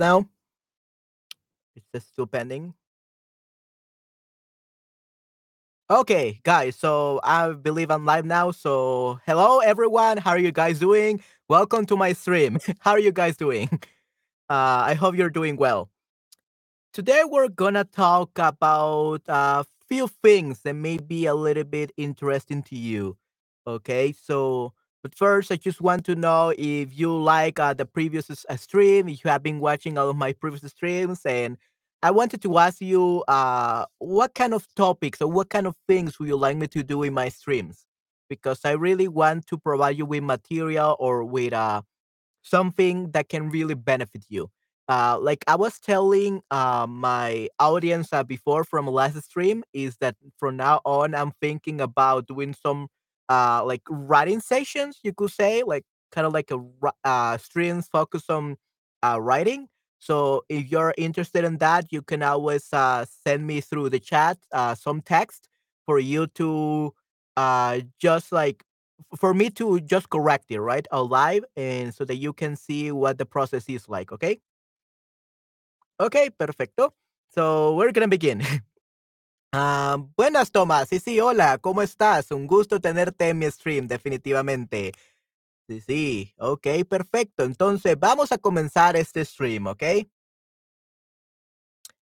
now. It's just still pending. Okay, guys, so I believe I'm live now. So, hello everyone. How are you guys doing? Welcome to my stream. How are you guys doing? Uh, I hope you're doing well. Today, we're gonna talk about a few things that may be a little bit interesting to you. Okay, so but first, I just want to know if you like uh, the previous uh, stream, if you have been watching all of my previous streams, and I wanted to ask you uh, what kind of topics or what kind of things would you like me to do in my streams? Because I really want to provide you with material or with uh, something that can really benefit you. Uh, like I was telling uh, my audience uh, before from last stream, is that from now on I'm thinking about doing some uh, like writing sessions, you could say, like kind of like a uh, streams focus on uh, writing. So if you're interested in that, you can always uh, send me through the chat uh, some text for you to uh, just like for me to just correct it, right? Out live and so that you can see what the process is like, okay? Okay, perfecto. So we're gonna begin. Ah, buenas, Tomás. Sí, sí, hola, ¿cómo estás? Un gusto tenerte en mi stream, definitivamente. Sí, sí, ok, perfecto. Entonces, vamos a comenzar este stream, ¿ok?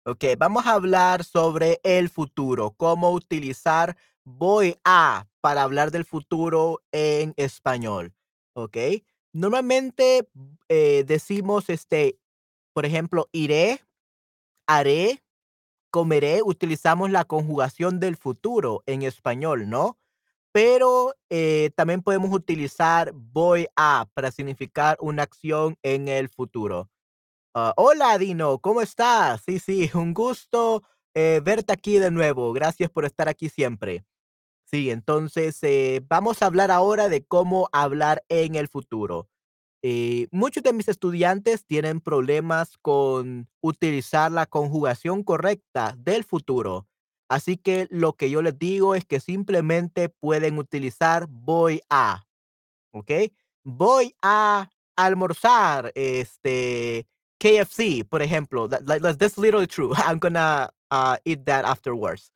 Ok, vamos a hablar sobre el futuro, cómo utilizar voy a para hablar del futuro en español, ¿ok? Normalmente eh, decimos, este, por ejemplo, iré, haré, comeré, utilizamos la conjugación del futuro en español, ¿no? Pero eh, también podemos utilizar voy a para significar una acción en el futuro. Ah, hola Dino, ¿cómo estás? Sí, sí, un gusto eh, verte aquí de nuevo. Gracias por estar aquí siempre. Sí, entonces eh, vamos a hablar ahora de cómo hablar en el futuro. Eh, muchos de mis estudiantes tienen problemas con utilizar la conjugación correcta del futuro. Así que lo que yo les digo es que simplemente pueden utilizar voy a. ¿ok? Voy a almorzar, este, KFC, por ejemplo. That's literally true. I'm gonna uh, eat that afterwards,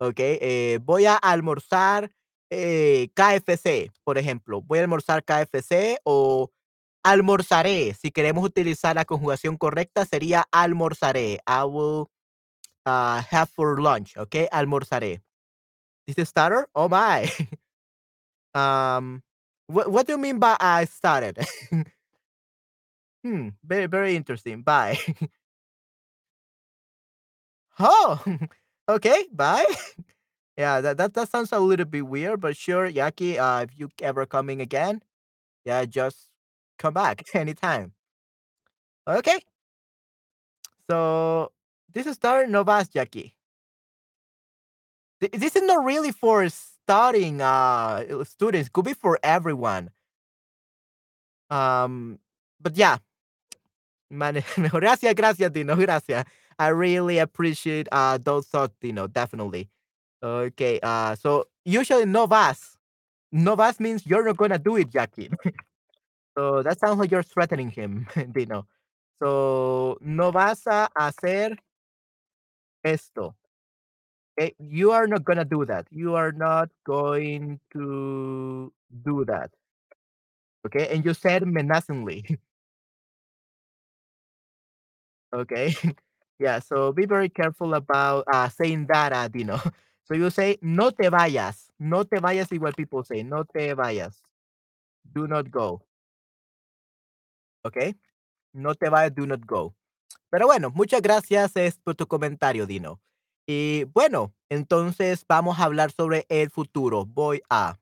¿ok? Eh, voy a almorzar eh, KFC, por ejemplo. Voy a almorzar KFC o almorzaré. Si queremos utilizar la conjugación correcta, sería almorzaré. I will uh, have for lunch, ¿ok? Almorzaré. Is it starter? Oh my. Um, what what do you mean by I started? hmm, very very interesting. Bye. oh, okay. Bye. yeah, that, that that sounds a little bit weird, but sure, Yaki. Uh, if you ever coming again, yeah, just come back anytime. Okay. So this is start Novas Jackie. This is not really for starting uh students. Could be for everyone. Um, but yeah, Man. Gracias, gracias, Dino. Gracias. I really appreciate uh those thoughts, Dino. Definitely. Okay. Uh, so usually no vas. No vas means you're not gonna do it, Jackie. So that sounds like you're threatening him, Dino. So no vas a hacer esto. Okay? You are not gonna do that. You are not going to do that. Okay. And you said menacingly. Okay. Yeah, so be very careful about uh, saying that, uh, Dino. So you say, no te vayas. No te vayas is what people say. No te vayas. Do not go. Okay. No te vayas, do not go. Pero bueno, muchas gracias es, por tu comentario, Dino. Y bueno, entonces vamos a hablar sobre el futuro. Voy a.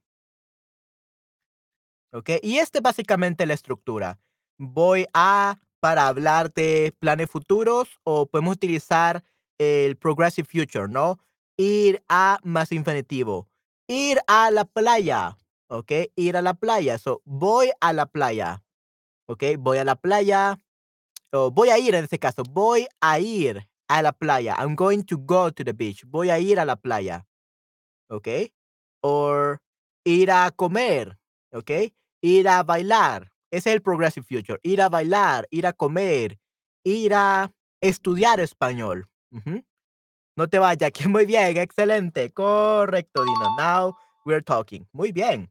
¿ok? Y este es básicamente la estructura. Voy a para hablar de planes futuros o podemos utilizar el progressive future, ¿no? Ir a más infinitivo. Ir a la playa, ¿ok? Ir a la playa. So, voy a la playa, ¿ok? Voy a la playa. O voy a ir en este caso. Voy a ir a la playa. I'm going to go to the beach. Voy a ir a la playa. ¿ok? Or ir a comer, ¿ok? Ir a bailar. Ese es el progressive future. Ir a bailar, ir a comer, ir a estudiar español. No te vayas, que muy bien, excelente, correcto, Dino. Now we're talking. Muy bien.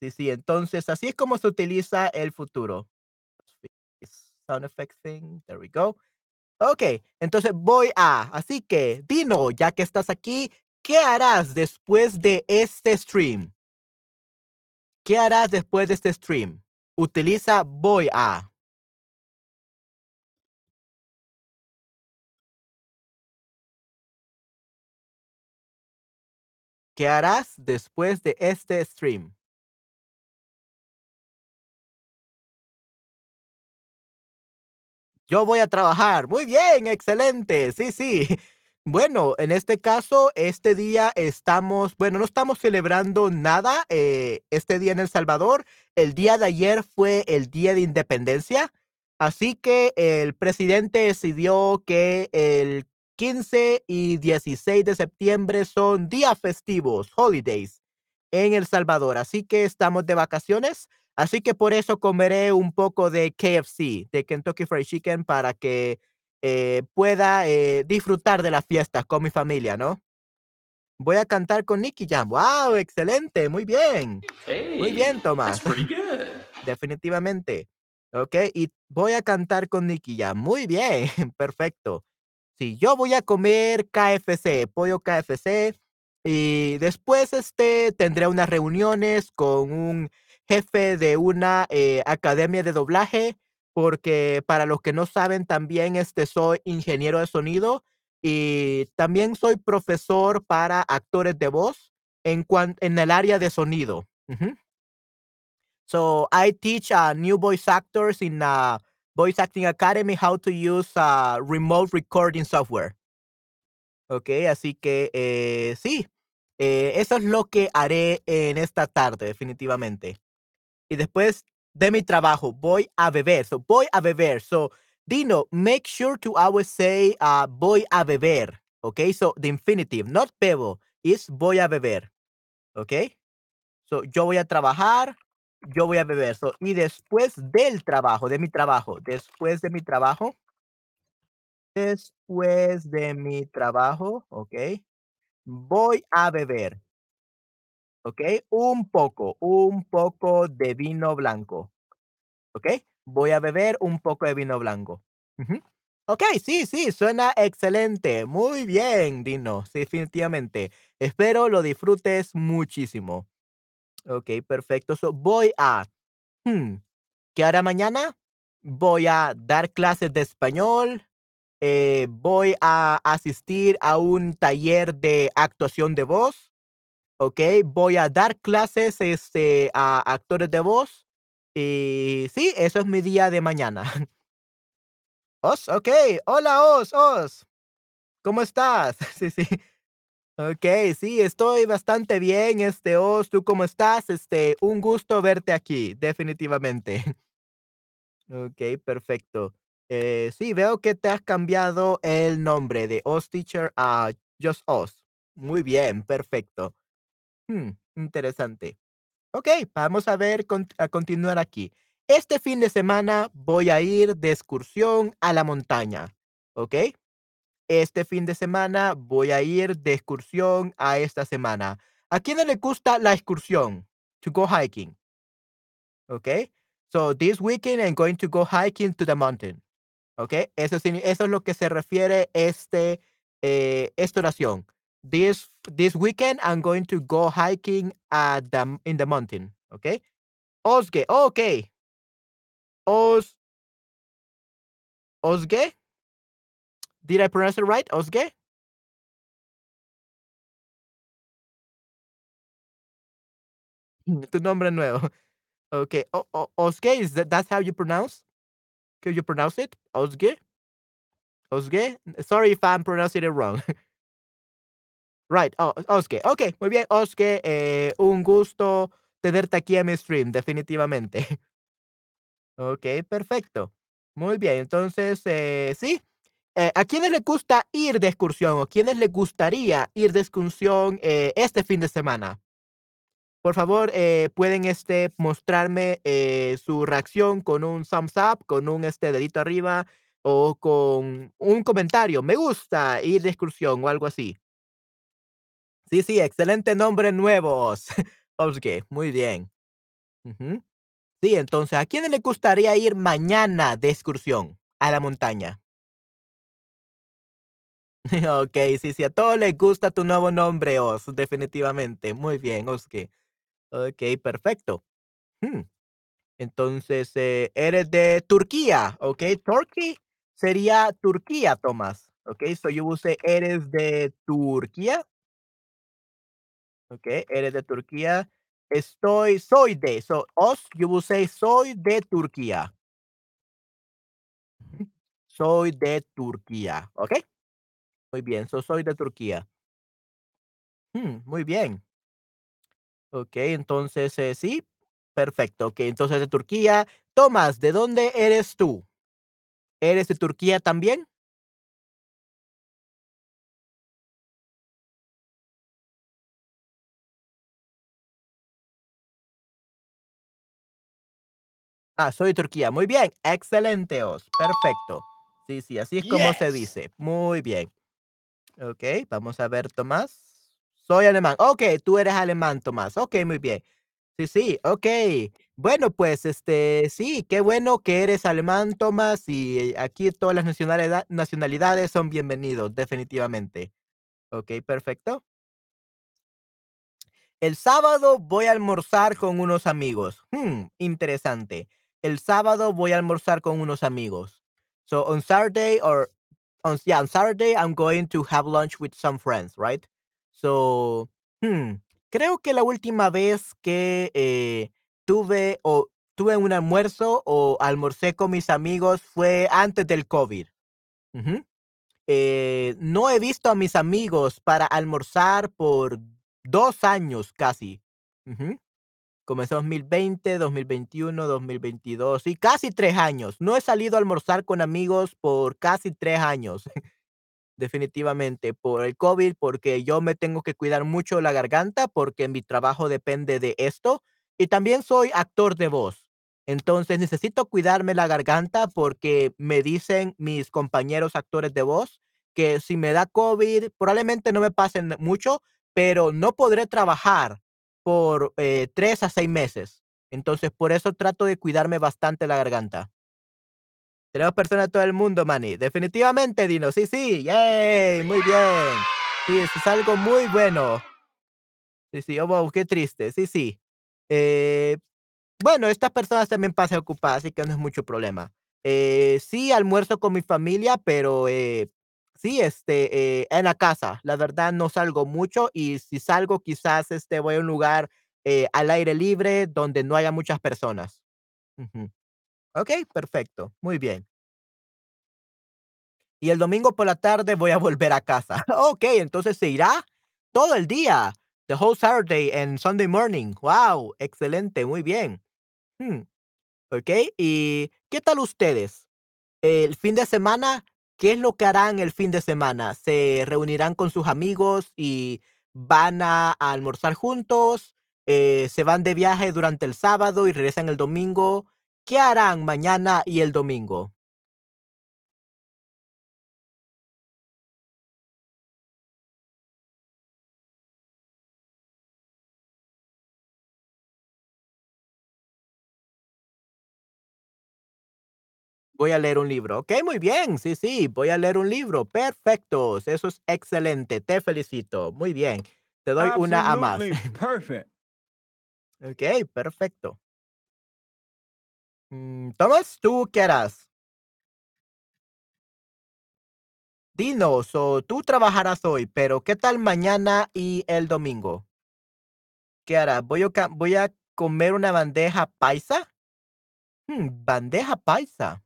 Sí, sí, entonces así es como se utiliza el futuro. Sound effect thing, there we go. Ok, entonces voy a, así que, Dino, ya que estás aquí, ¿qué harás después de este stream? ¿Qué harás después de este stream? Utiliza voy a. ¿Qué harás después de este stream? Yo voy a trabajar. Muy bien, excelente. Sí, sí. Bueno, en este caso, este día estamos, bueno, no estamos celebrando nada eh, este día en El Salvador. El día de ayer fue el Día de Independencia. Así que el presidente decidió que el 15 y 16 de septiembre son días festivos, holidays, en El Salvador. Así que estamos de vacaciones. Así que por eso comeré un poco de KFC, de Kentucky Fried Chicken, para que eh, pueda eh, disfrutar de las fiestas con mi familia, ¿no? Voy a cantar con Nicky Jam. ¡Wow! Excelente, muy bien. muy bien, Tomás. Definitivamente. Ok, y voy a cantar con Nicky Jam. Muy bien, perfecto. Sí, yo voy a comer KFC, pollo KFC, y después este, tendré unas reuniones con un jefe de una eh, academia de doblaje, porque para los que no saben, también este, soy ingeniero de sonido y también soy profesor para actores de voz en, en el área de sonido. So I teach uh, new voice actors in a Voice Acting Academy how to use uh, remote recording software. Ok, así que eh, sí, eh, eso es lo que haré en esta tarde, definitivamente y después de mi trabajo voy a beber. So, voy a beber. So, Dino, make sure to always say uh, voy a beber. Okay, so the infinitive, not bebo, is voy a beber. Okay, so yo voy a trabajar, yo voy a beber. So, y después del trabajo, de mi trabajo, después de mi trabajo, después de mi trabajo, ok, voy a beber. ¿Ok? Un poco, un poco de vino blanco, ¿ok? Voy a beber un poco de vino blanco. Ok, sí, sí, suena excelente. Muy bien, Dino, definitivamente. Espero lo disfrutes muchísimo. Ok, perfecto. voy a... Hmm, ¿Qué hará mañana? Voy a dar clases de español. Eh, voy a asistir a un taller de actuación de voz. ¿Ok? Voy a dar clases este, a actores de voz. Y sí, eso es mi día de mañana. Os, ok. Hola, Os, Os. ¿Cómo estás? Sí, sí. Ok, sí, estoy bastante bien, este, Os, ¿tú cómo estás? Este, un gusto verte aquí, definitivamente. Ok, perfecto. Eh, sí, veo que te has cambiado el nombre de Os Teacher a Just Os. Muy bien, perfecto. Hmm, interesante. Ok, vamos a ver, a continuar aquí. Este fin de semana voy a ir de excursión a la montaña. ¿Ok? Este fin de semana voy a ir de excursión a esta semana. ¿A quién le gusta la excursión? To go hiking. ¿Ok? So this weekend I'm going to go hiking to the mountain. ¿Ok? Eso, es lo que se refiere este, eh, esta oración this this weekend I'm going to go hiking at the in the mountain. Okay. Osge. okay. Os Osge. Did I pronounce it right? Osge? tu nombre nuevo. Okay. O, o, Osge, is that that's how you pronounce? Can you pronounce it? Osge? Osge? Sorry if I'm pronouncing it wrong. Right, oh, Oske. Ok, muy bien, Oske. Eh, un gusto tenerte aquí en mi stream, definitivamente. ok, perfecto. Muy bien, entonces, eh, sí. Eh, ¿A quiénes les gusta ir de excursión o quiénes les gustaría ir de excursión este fin de semana? Por favor, pueden este, mostrarme su reacción con un thumbs up, con un este, dedito arriba o con un comentario, me gusta ir de excursión o algo así. Sí, sí, excelente nombre nuevos. Okey, muy bien. Sí, entonces, ¿a quién le gustaría ir mañana de excursión a la montaña? Okey, sí, sí, a todos les gusta tu nuevo nombre, Oz, definitivamente. Muy bien, Oski. Okey, perfecto. Mm. Entonces, eh, eres de Turquía, okey, Turkey sería Turquía, Tomás, okey, so will say eres de Turquía. Okey, eres de Turquía. Estoy soy de, so Oz, you will say soy de Turquía. Soy de Turquía, ¿okey? Muy bien, so soy de Turquía. Mm, muy bien. Okey, entonces, eh, sí, perfecto. Okey, entonces de Turquía. Tomás, ¿de dónde eres tú? ¿Eres de Turquía también? Ah, soy de Turquía. Muy bien, excelente, Oz, perfecto. Sí, sí, así es como se dice. Muy bien. Okey, vamos a ver, Tomás. Soy alemán. Okey, tú eres alemán, Tomás. Okey, muy bien. Sí, sí, okey. Bueno, pues, este, sí, qué bueno que eres alemán, Tomás, y aquí todas las nacionalidad nacionalidades son bienvenidos, definitivamente. Okey, perfecto. El sábado voy a almorzar con unos amigos. Hmm, interesante. El sábado voy a almorzar con unos amigos. So on Saturday or on yeah, on Saturday I'm going to have lunch with some friends, right? So, hmm, creo que la última vez que eh, tuve o tuve un almuerzo o almorcé con mis amigos fue antes del COVID. Eh, no he visto a mis amigos para almorzar por 2 años casi. Ujú. Comenzó 2020, 2021, 2022 y casi 3 años. No he salido a almorzar con amigos por casi 3 años. Definitivamente, por el COVID, porque yo me tengo que cuidar mucho la garganta, porque mi trabajo depende de esto, y también soy actor de voz. Entonces, necesito cuidarme la garganta, porque me dicen mis compañeros actores de voz que si me da COVID, probablemente no me pase n mucho, pero no podré trabajar por, eh, 3 a 6 meses. Entonces, por eso trato de cuidarme bastante la garganta. Tenemos personas de todo el mundo, Manny. Definitivamente, Dino. Sí, sí. Yay, muy bien. Sí, eso es algo muy bueno. Sí, sí. Oh, wow, qué triste. Sí, sí. Eh, bueno, estas personas también pasan ocupadas, así que no es mucho problema. Eh, sí, almuerzo con mi familia, pero eh, sí, este, eh, en la casa. La verdad, no salgo mucho y si salgo, quizás este, voy a un lugar eh, al aire libre donde no haya muchas personas. Ujú. Ok, perfecto. Muy bien. Y el domingo por la tarde voy a volver a casa. Okey, entonces se irá todo el día, the whole Saturday and Sunday morning. Wow, excelente, muy bien. Mm, okey, ¿y qué tal ustedes? El fin de semana, ¿qué es lo que harán el fin de semana? ¿Se reunirán con sus amigos y van a almorzar juntos? Eh, ¿se van de viaje durante el sábado y regresan el domingo? ¿Qué harán mañana y el domingo? Voy a leer un libro. Okey, muy bien. Sí, sí, voy a leer un libro. Perfecto. Eso es excelente. Te felicito. Muy bien. Te doy una A más. Absolutely perfect. Okey, perfecto. Mm, Tomás, ¿tú qué harás? Dinos, o tú trabajarás hoy, pero ¿qué tal mañana y el domingo? ¿Qué harás? ¿Voy a voy a comer una bandeja paisa? Mm, bandeja paisa.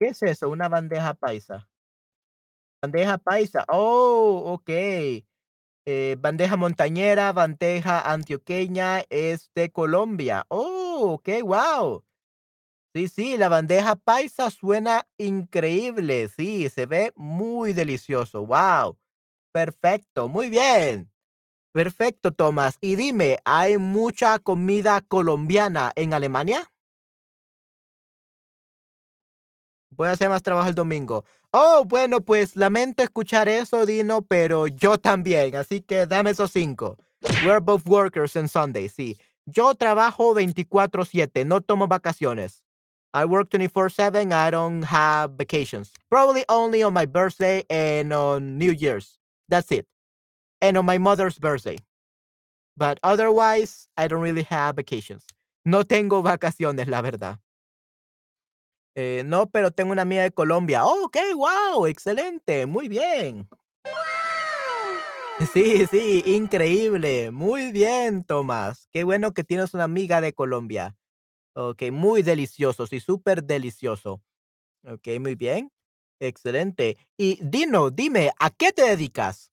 ¿Qué es eso? Una bandeja paisa. Bandeja paisa. Oh, okey. Eh, bandeja montañera, bandeja antioqueña es de Colombia. Oh, okey, guau. Sí, sí, la bandeja paisa suena increíble. Sí, se ve muy delicioso. Guau. Perfecto, muy bien. Perfecto, Tomás. Y dime, ¿hay mucha comida colombiana en Alemania? Voy a hacer más trabajo el domingo. Oh, bueno, pues lamento escuchar eso, Dino, pero yo también. Así que dame esos cinco. We're both workers on Sunday, sí. Yo trabajo 24-7, no tomo vacaciones. I work 24-7, I don't have vacations. Probably only on my birthday and on New Year's. That's it. And on my mother's birthday. But otherwise, I don't really have vacations. No tengo vacaciones, la verdad. Eh, no, pero tengo una amiga de Colombia. Oh, ok, wow, excelente, muy bien. Sí, sí, increíble. Muy bien, Tomás. Qué bueno que tienes una amiga de Colombia. Ok, muy delicioso, sí, súper delicioso. Ok, muy bien. Excelente. Y Dino, dime, ¿a qué te dedicas?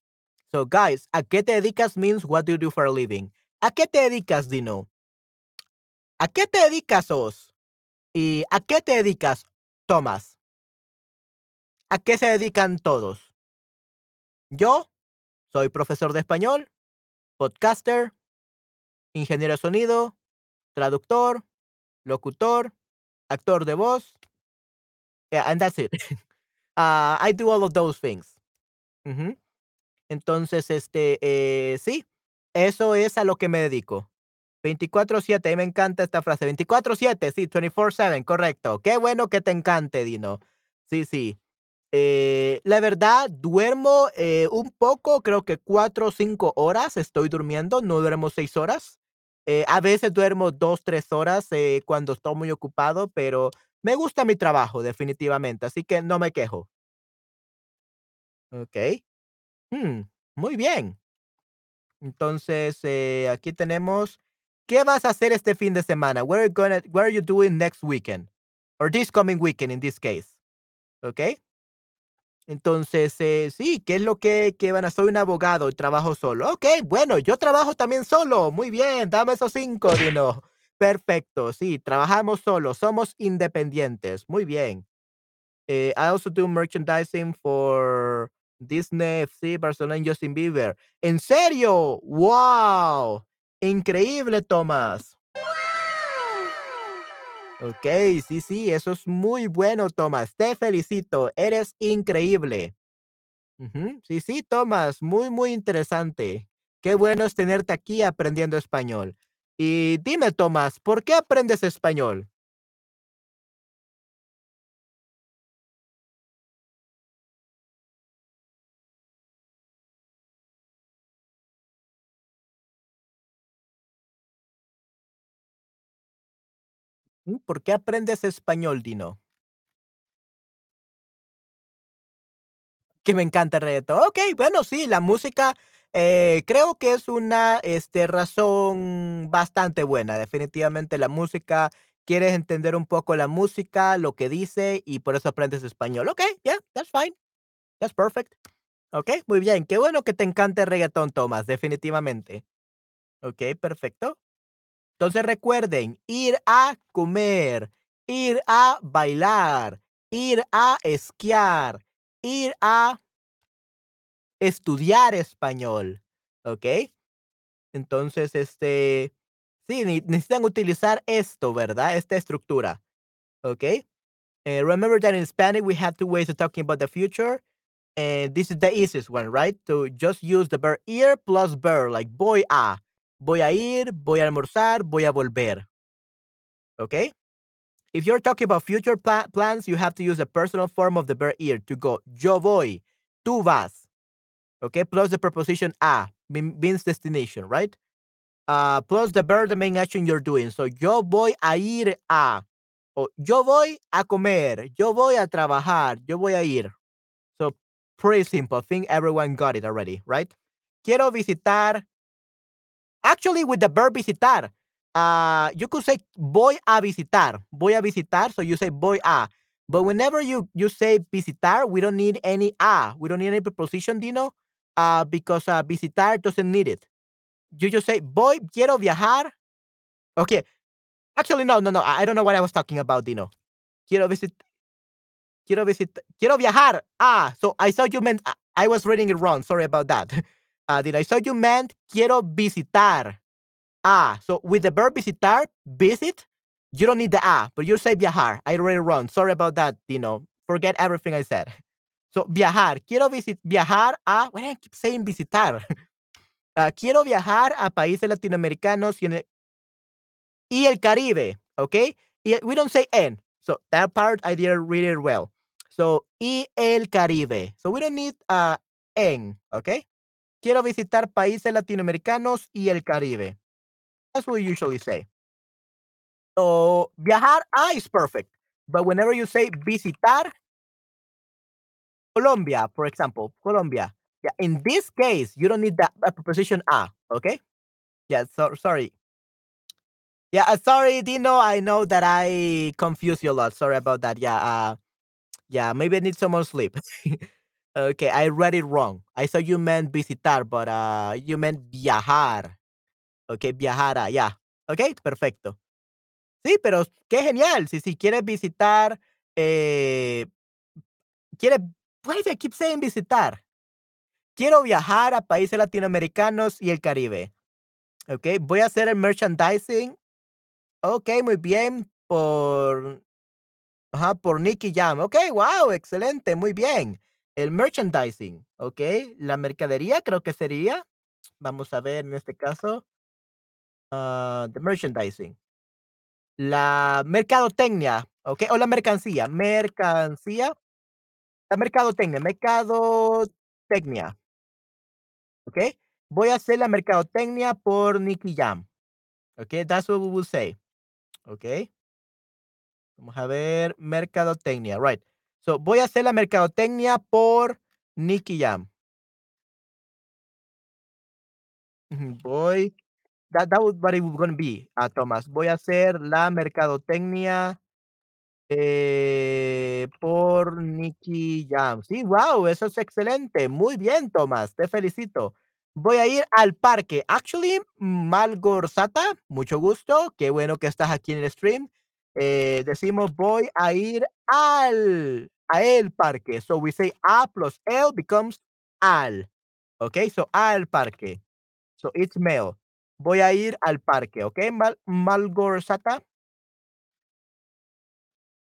So, guys, ¿a qué te dedicas means what do you do for a living? ¿A qué te dedicas, Dino? ¿A qué te dedicas, Os? ¿Y a qué te dedicas, Tomás? ¿A qué se dedican todos? Yo soy profesor de español, podcaster, ingeniero de sonido, traductor, locutor, actor de voz. Yeah, and that's it. uh, I do all of those things. Entonces, este, eh, sí, eso es a lo que me dedico. 24-7, a mí me encanta esta frase. 24-7, sí, 24-7, correcto. Qué bueno que te encante, Dino. Sí, sí. Eh, la verdad, duermo eh, un poco, creo que cuatro o cinco horas estoy durmiendo, no duermo seis horas. Eh, a veces duermo dos, tres horas cuando estoy muy ocupado, pero me gusta mi trabajo, definitivamente, así que no me quejo. Ok. Hmm, muy bien. Entonces, aquí tenemos, ¿qué vas a hacer este fin de semana? What are, gonna, what are you doing next weekend? Or this coming weekend in this case. Okay. Entonces, eh, sí, ¿qué es lo que, que van a? Soy un abogado y trabajo solo. Ok, bueno, yo trabajo también solo. Muy bien, dame esos cinco, Dino. Perfecto, sí, trabajamos solo, somos independientes. Muy bien. Eh, I also do merchandising for Disney, FC, Barcelona Justin Bieber. ¿En serio? ¡Wow! Increíble, Tomás. Ok, sí, sí, eso es muy bueno, Tomás. Te felicito, eres increíble. Sí, sí, Tomás, muy, muy interesante. Qué bueno es tenerte aquí aprendiendo español. Y dime, Tomás, ¿por qué aprendes español? ¿Por qué aprendes español, Dino? Que me encanta el reggaetón. Ok, bueno, sí, la música eh, creo que es una este, razón bastante buena. Definitivamente la música, quieres entender un poco la música, lo que dice y por eso aprendes español. Ok, yeah, that's fine. That's perfect. Ok, muy bien. Qué bueno que te encante el reggaetón, Tomás, definitivamente. Ok, perfecto. Entonces recuerden, ir a comer, ir a bailar, ir a esquiar, ir a estudiar español, ¿ok? Entonces, este, sí, necesitan utilizar esto, ¿verdad? Esta estructura, ¿ok? Uh, remember that in Spanish we have two ways of talking about the future, and this is the easiest one, right? To just use the verb ir plus verb, like voy a, voy a ir, voy a almorzar, voy a volver, Okay? If you're talking about future pla plans, you have to use the personal form of the verb ir to go. Yo voy, tú vas. Okay, plus the preposition a means destination, right? Uh, plus the verb, the main action you're doing. So yo voy a ir a. O yo voy a comer. Yo voy a trabajar. Yo voy a ir. So pretty simple. I think everyone got it already, right? Quiero visitar. Actually, with the verb visitar, uh, you could say voy a visitar, voy a visitar. So you say voy a. But whenever you you say visitar, we don't need any a. We don't need any preposition, Dino, uh, because uh, visitar doesn't need it. You just say voy, quiero viajar. Okay. Actually, no, no, no. I don't know what I was talking about, Dino. Quiero visit. Quiero visit. Quiero viajar. Ah, so I thought you meant. I was reading it wrong. Sorry about that. Uh, did I thought you meant quiero visitar. Ah, so with the verb visitar, visit, you don't need the ah, but you say viajar. I read it wrong. Sorry about that, Dino. forget everything I said. So, viajar. Quiero visit viajar a why do I keep saying visitar? Ah, quiero viajar a países latinoamericanos y, el, y el Caribe, okay? Y we don't say en. So, that part I didn't read it well. So, y el Caribe. So, we don't need uh, en, ¿ok? Quiero visitar países latinoamericanos y el Caribe. That's what we usually say. So, viajar a is perfect. But whenever you say visitar, Colombia, for example, Colombia. Yeah, in this case, you don't need that preposition a, okay? Yeah, so sorry. Yeah, sorry, Dino. I know that I confuse you a lot. Sorry about that. Yeah, uh, yeah, maybe I need some more sleep. okay, I read it wrong. I thought you meant visitar, but uh, you meant viajar. Okay, viajar, yeah. Okay, perfecto. Sí, pero qué genial. Si, si quieres visitar, eh, quieres Why do I keep saying visitar? Quiero viajar a países latinoamericanos y el Caribe. Ok, voy a hacer el merchandising. Ok, muy bien. Por. Ajá, por Nicky Jam. Ok, wow, excelente, muy bien. El merchandising. Ok, la mercadería creo que sería. Vamos a ver en este caso. Uh, the merchandising. La mercadotecnia. Ok, o la mercancía. Mercancía. La mercadotecnia, mercadotecnia. ¿Ok? Voy a hacer la mercadotecnia por Nicky Jam. ¿Ok? That's what we will say. ¿Ok? Vamos a ver, mercadotecnia, right. So, voy a hacer la mercadotecnia por Nicky Jam. Voy, that, that was what it was going to be, uh, Thomas. Voy a hacer la mercadotecnia eh, por Nicky Jam. Sí, wow, eso es excelente. Muy bien, Tomás, te felicito. Voy a ir al parque. Actually, Malgorzata, mucho gusto. Qué bueno que estás aquí en el stream. Eh, decimos voy a ir al a el parque. So we say a plus el becomes al. Okay, so al parque. So it's male. Voy a ir al parque, okay, Mal Malgorzata.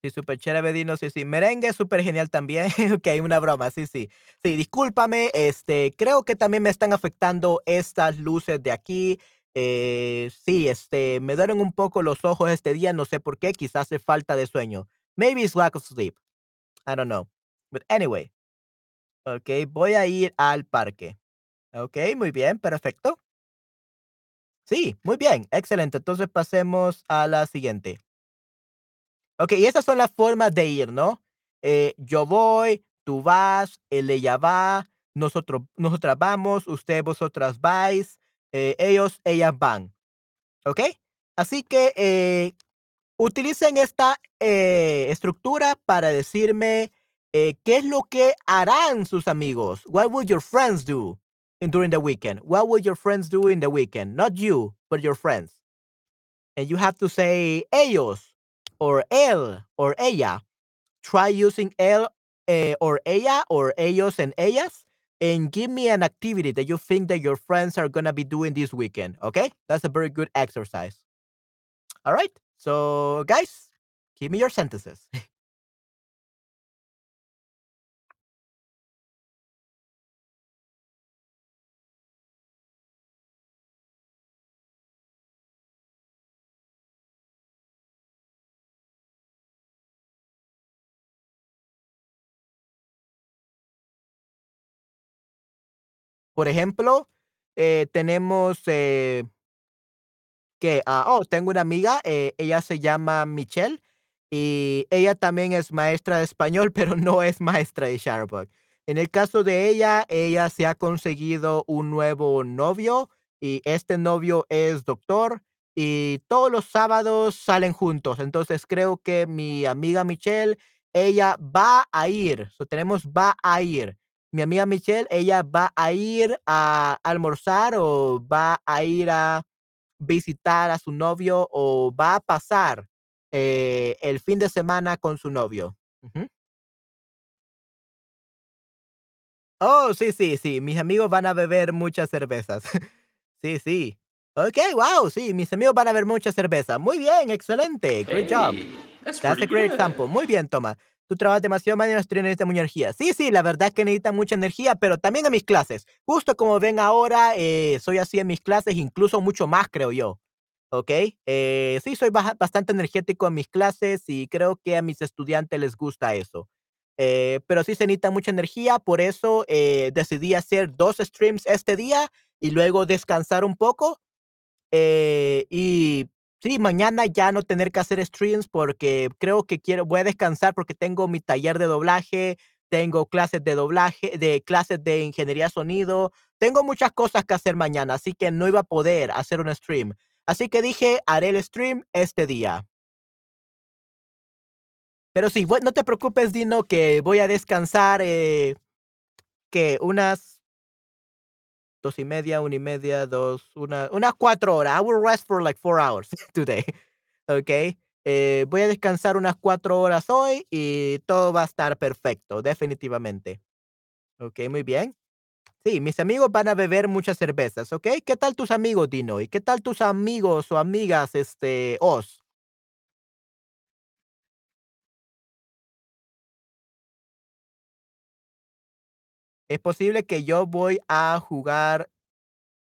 Sí, súper chévere, Dino. Sí, sí. Merengue, súper genial también. ok, una broma. Sí, sí. Sí, discúlpame. Este, creo que también me están afectando estas luces de aquí. Eh, sí, este, me duelen un poco los ojos este día. No sé por qué. Quizás hace falta de sueño. Maybe it's lack of sleep. I don't know. But anyway. Ok, voy a ir al parque. Ok, muy bien. Perfecto. Sí, muy bien. Excelente. Entonces pasemos a la siguiente. Ok, y esas son las formas de ir, ¿no? Eh, yo voy, tú vas, él, ella va, nosotros, nosotras vamos, usted, vosotras vais, eh, ellos, ellas van. ¿Ok? Así que eh, utilicen esta estructura para decirme qué es lo que harán sus amigos. What would your friends do during the weekend? What would your friends do in the weekend? Not you, but your friends. And you have to say ellos or él or ella. Try using él uh, or ella or ellos and ellas and give me an activity that you think that your friends are going to be doing this weekend. Okay? That's a very good exercise. All right. So, guys, give me your sentences. Por ejemplo, eh, tenemos eh, que, ah, oh, tengo una amiga, eh, ella se llama Michelle y ella también es maestra de español, pero no es maestra de Shutterbug. En el caso de ella, ella se ha conseguido un nuevo novio y este novio es doctor y todos los sábados salen juntos. Entonces creo que mi amiga Michelle, ella va a ir, so, tenemos va a ir mi amiga Michelle, ella va a ir a almorzar o va a ir a visitar a su novio o va a pasar eh, el fin de semana con su novio. Oh, sí, sí, sí. Mis amigos van a beber muchas cervezas. sí, sí. Ok, wow, sí, mis amigos van a beber mucha cerveza. Muy bien, excelente. Great job. That's, a great example. Muy bien, Toma. Tú trabajas demasiado mañana, los streams necesitan mucha energía. Sí, sí, la verdad es que necesitan mucha energía, pero también en mis clases. Justo como ven ahora, eh, soy así en mis clases, incluso mucho más, creo yo. ¿Ok? Eh, sí, soy bastante energético en mis clases y creo que a mis estudiantes les gusta eso. Eh, pero sí se necesita mucha energía, por eso decidí hacer dos streams este día y luego descansar un poco. y Sí, mañana ya no tener que hacer streams porque creo que quiero, voy a descansar porque tengo mi taller de doblaje, tengo clases de doblaje, de clases de ingeniería sonido, tengo muchas cosas que hacer mañana, así que no iba a poder hacer un stream. Así que dije, haré el stream este día. Pero sí, no te preocupes, Dino, que voy a descansar eh, que unas dos y media, una y media, dos, una, unas cuatro horas. I will rest for like four hours today. Ok. Eh, voy a descansar unas cuatro horas hoy y todo va a estar perfecto, definitivamente. Ok, muy bien. Sí, mis amigos van a beber muchas cervezas, ¿ok? ¿Qué tal tus amigos, Dino? ¿Y qué tal tus amigos o amigas, este, Os? Es posible que yo voy a jugar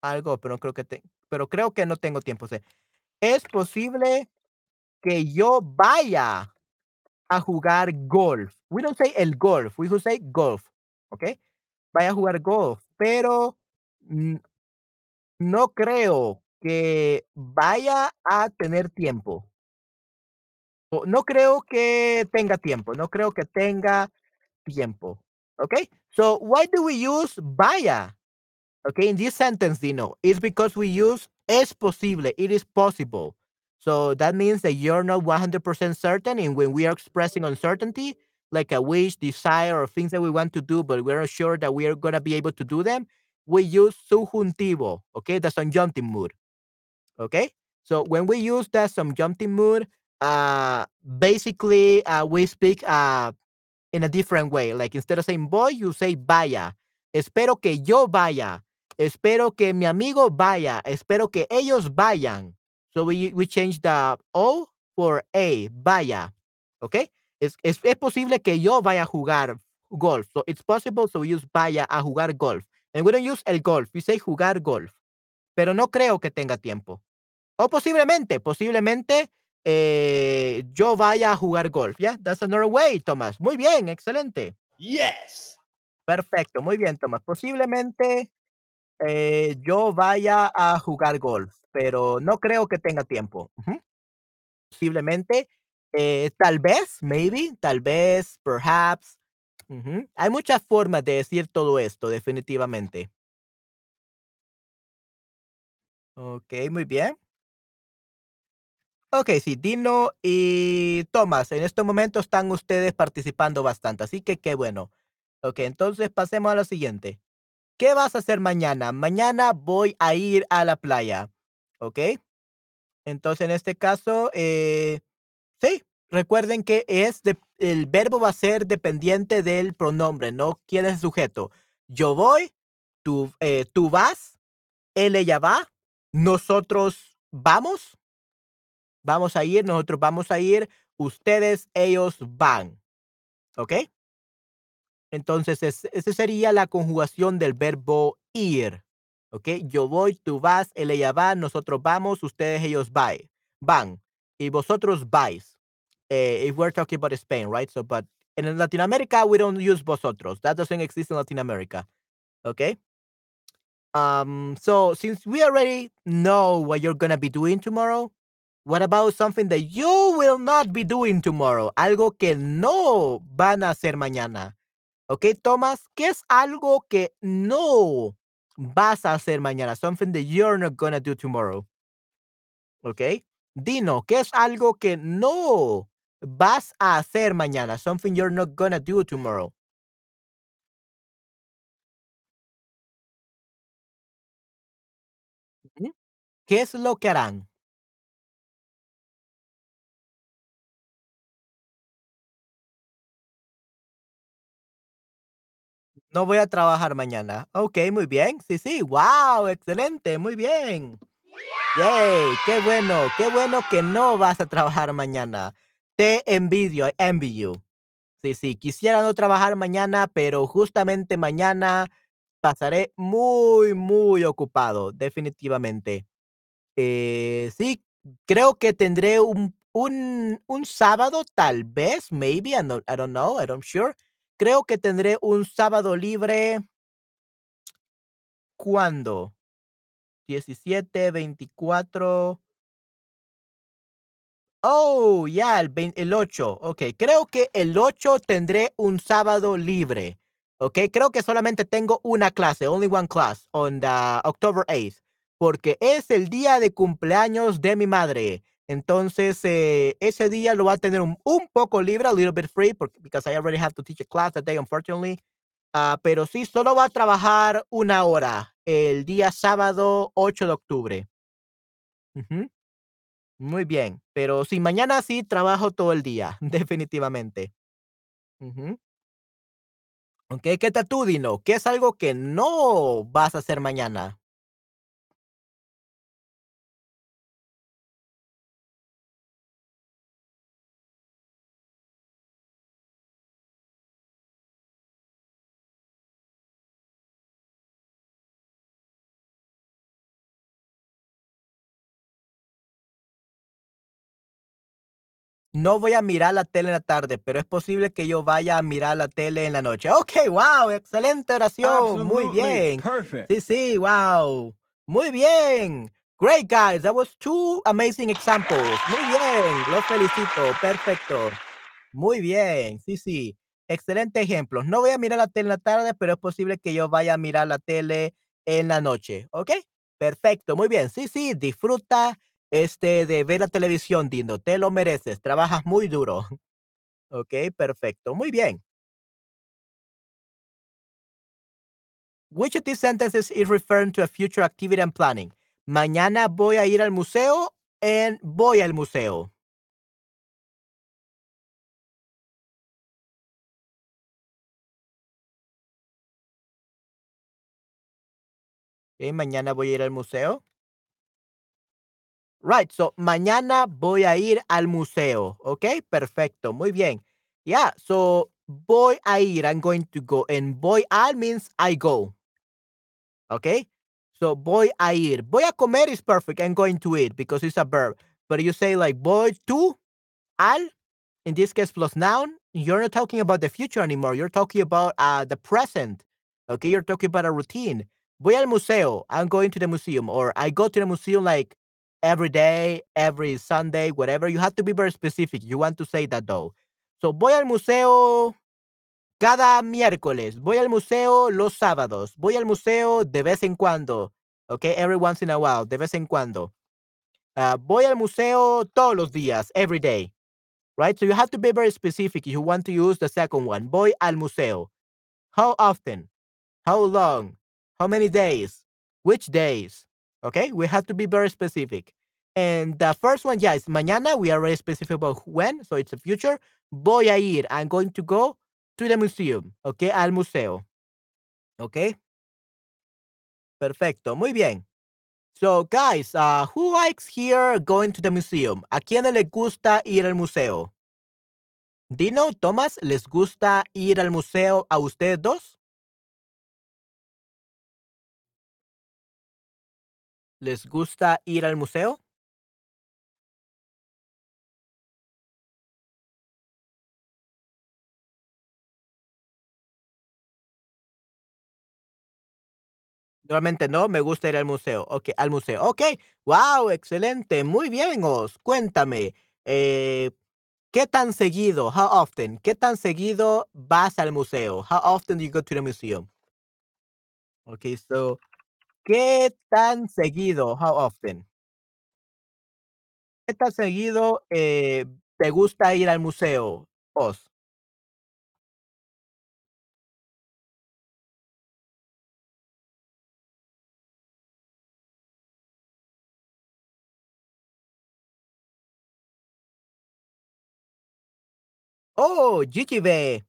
algo, pero creo que te pero creo que no tengo tiempo. Es posible que yo vaya a jugar golf. We don't say el golf, we say golf, ¿okey? Vaya a jugar golf, pero no creo que vaya a tener tiempo. no creo que tenga tiempo, no creo que tenga tiempo, ¿okey? So, why do we use vaya? Okay, in this sentence, Dino, it's because we use es posible, it is possible. So that means that you're not 100% certain. And when we are expressing uncertainty, like a wish, desire, or things that we want to do, but we're not sure that we are going to be able to do them, we use subjuntivo, okay, the subjunctive mood. Okay, so when we use the subjunctive mood, uh, basically uh, we speak uh, in a different way. Like instead of saying boy, you say vaya. Espero que yo vaya. Espero que mi amigo vaya. Espero que ellos vayan. So we, we change the O for A, vaya. ¿Ok? Es, es, es, posible que yo vaya a jugar golf. So it's possible, so we use vaya a jugar golf. And we don't use el golf, we say jugar golf. Pero no creo que tenga tiempo. O posiblemente, posiblemente eh, yo vaya a jugar golf. Yeah, that's another way, Tomás. Muy bien, excelente. Yes. Perfecto, muy bien, Tomás. Posiblemente eh, yo vaya a jugar golf, pero no creo que tenga tiempo. Posiblemente, eh, tal vez, maybe, tal vez, perhaps. Hay muchas formas de decir todo esto, definitivamente. Ok, muy bien. Ok, sí, Dino y Tomás, en este momento están ustedes participando bastante, así que qué bueno. Ok, entonces pasemos a lo siguiente. ¿Qué vas a hacer mañana? Mañana voy a ir a la playa. ¿Ok? Entonces, en este caso, eh, sí, recuerden que es el verbo va a ser dependiente del pronombre, no quién es el sujeto. Yo voy, tú, eh, tú vas, él, ella va, nosotros vamos, vamos a ir, nosotros vamos a ir, ustedes, ellos van. ¿Ok? Entonces, esa sería la conjugación del verbo ir. ¿Ok? Yo voy, tú vas, él, ella va, nosotros vamos, ustedes, ellos van. Y vosotros vais. Eh, if we're talking about Spain, right? So, but in Latin America, we don't use vosotros. That doesn't exist in Latin America. Okay? Um, so since we already know what you're gonna be doing tomorrow, what about something that you will not be doing tomorrow? Algo que no van a hacer mañana. ¿Ok, Thomas? ¿Qué es algo que no vas a hacer mañana? Something that you're not gonna do tomorrow. ¿Ok? Dino, ¿qué es algo que no vas a hacer mañana? Something you're not gonna do tomorrow. ¿Qué es lo que harán? No voy a trabajar mañana. Ok, muy bien. Sí, sí. Wow, excelente. Muy bien. Yay, qué bueno, qué bueno que no vas a trabajar mañana. Te envidio, I. Sí, sí, quisiera no trabajar mañana, pero justamente mañana pasaré muy, muy ocupado, definitivamente. Eh, sí, creo que tendré un un un sábado, tal vez, maybe, I no I don't know, I don't sure. Creo que tendré un sábado libre ¿cuándo? 17, 24. Oh, ya, el el 8, okey. Creo que el 8 tendré un sábado libre, okey. Creo que solamente tengo una clase, only one class on the October 8th, porque es el día de cumpleaños de mi madre. Entonces, eh, ese día lo voy a tener un un poco libre, a little bit free, porque because I already have to teach a class that day, unfortunately. Ah, pero sí, solo voy a trabajar una hora, el día sábado 8 de octubre. Ujú. Muy bien, pero sí, mañana sí trabajo todo el día, definitivamente. Ujú. Okey, ¿qué tal tú, Dino? ¿Qué es algo que no vas a hacer mañana? No voy a mirar la tele en la tarde, pero es posible que yo vaya a mirar la tele en la noche. Okey, guau, excelente oración, muy bien. perfect. Sí, sí, guau, muy bien. Great, guys, that was 2 amazing examples. Muy bien, los felicito, perfecto. Muy bien, sí, sí, excelente ejemplos. No voy a mirar la tele en la tarde, pero es posible que yo vaya a mirar la tele en la noche, ¿okey? Perfecto, muy bien. Sí, sí, disfruta, este, de ver la televisión, Dino, te lo mereces, trabajas muy duro. Okey, perfecto, muy bien. Which of these sentences is referring to a future activity and planning? Mañana voy a ir al museo and voy al museo. Mañana voy a ir al museo. Right, so mañana voy a ir al museo, Okay, Perfecto, muy bien. Yeah, so voy a ir, I'm going to go, and voy al means I go. Okay? So voy a ir. Voy a comer is perfect. I'm going to eat because it's a verb. But you say like voy to, al, in this case plus noun, you're not talking about the future anymore. You're talking about uh, the present. Okay? You're talking about a routine. Voy al museo. I'm going to the museum. Or I go to the museum like every day, every Sunday, whatever. You have to be very specific. You want to say that though. So voy al museo cada miércoles, voy al museo los sábados, voy al museo de vez en cuando, okay, every once in a while, de vez en cuando. Ah, voy al museo todos los días, every day, right? So you have to be very specific if you want to use the second one. Voy al museo. How often? How long? How many days? Which days? Okay, we have to be very specific. And the first one, yeah, is mañana. We are very specific about when, so it's a future. Voy a ir. I'm going to go to the museum. Okay, al museo. Okay. Perfecto. Muy bien. So, guys, uh, who likes here going to the museum? ¿A quién le gusta ir al museo? Dino, Thomas, ¿les gusta ir al museo a ustedes dos? ¿Les gusta ir al museo? Normalmente no, me gusta ir al museo. Okey, al museo. Okey, guau, excelente, muy bien, Os. Cuéntame, eh, ¿qué tan seguido? How often? ¿Qué tan seguido vas al museo? How often do you go to the museum? Okey, so, ¿qué tan seguido? How often? ¿Qué tan seguido, eh, te gusta ir al museo, Os? Oh, GGB.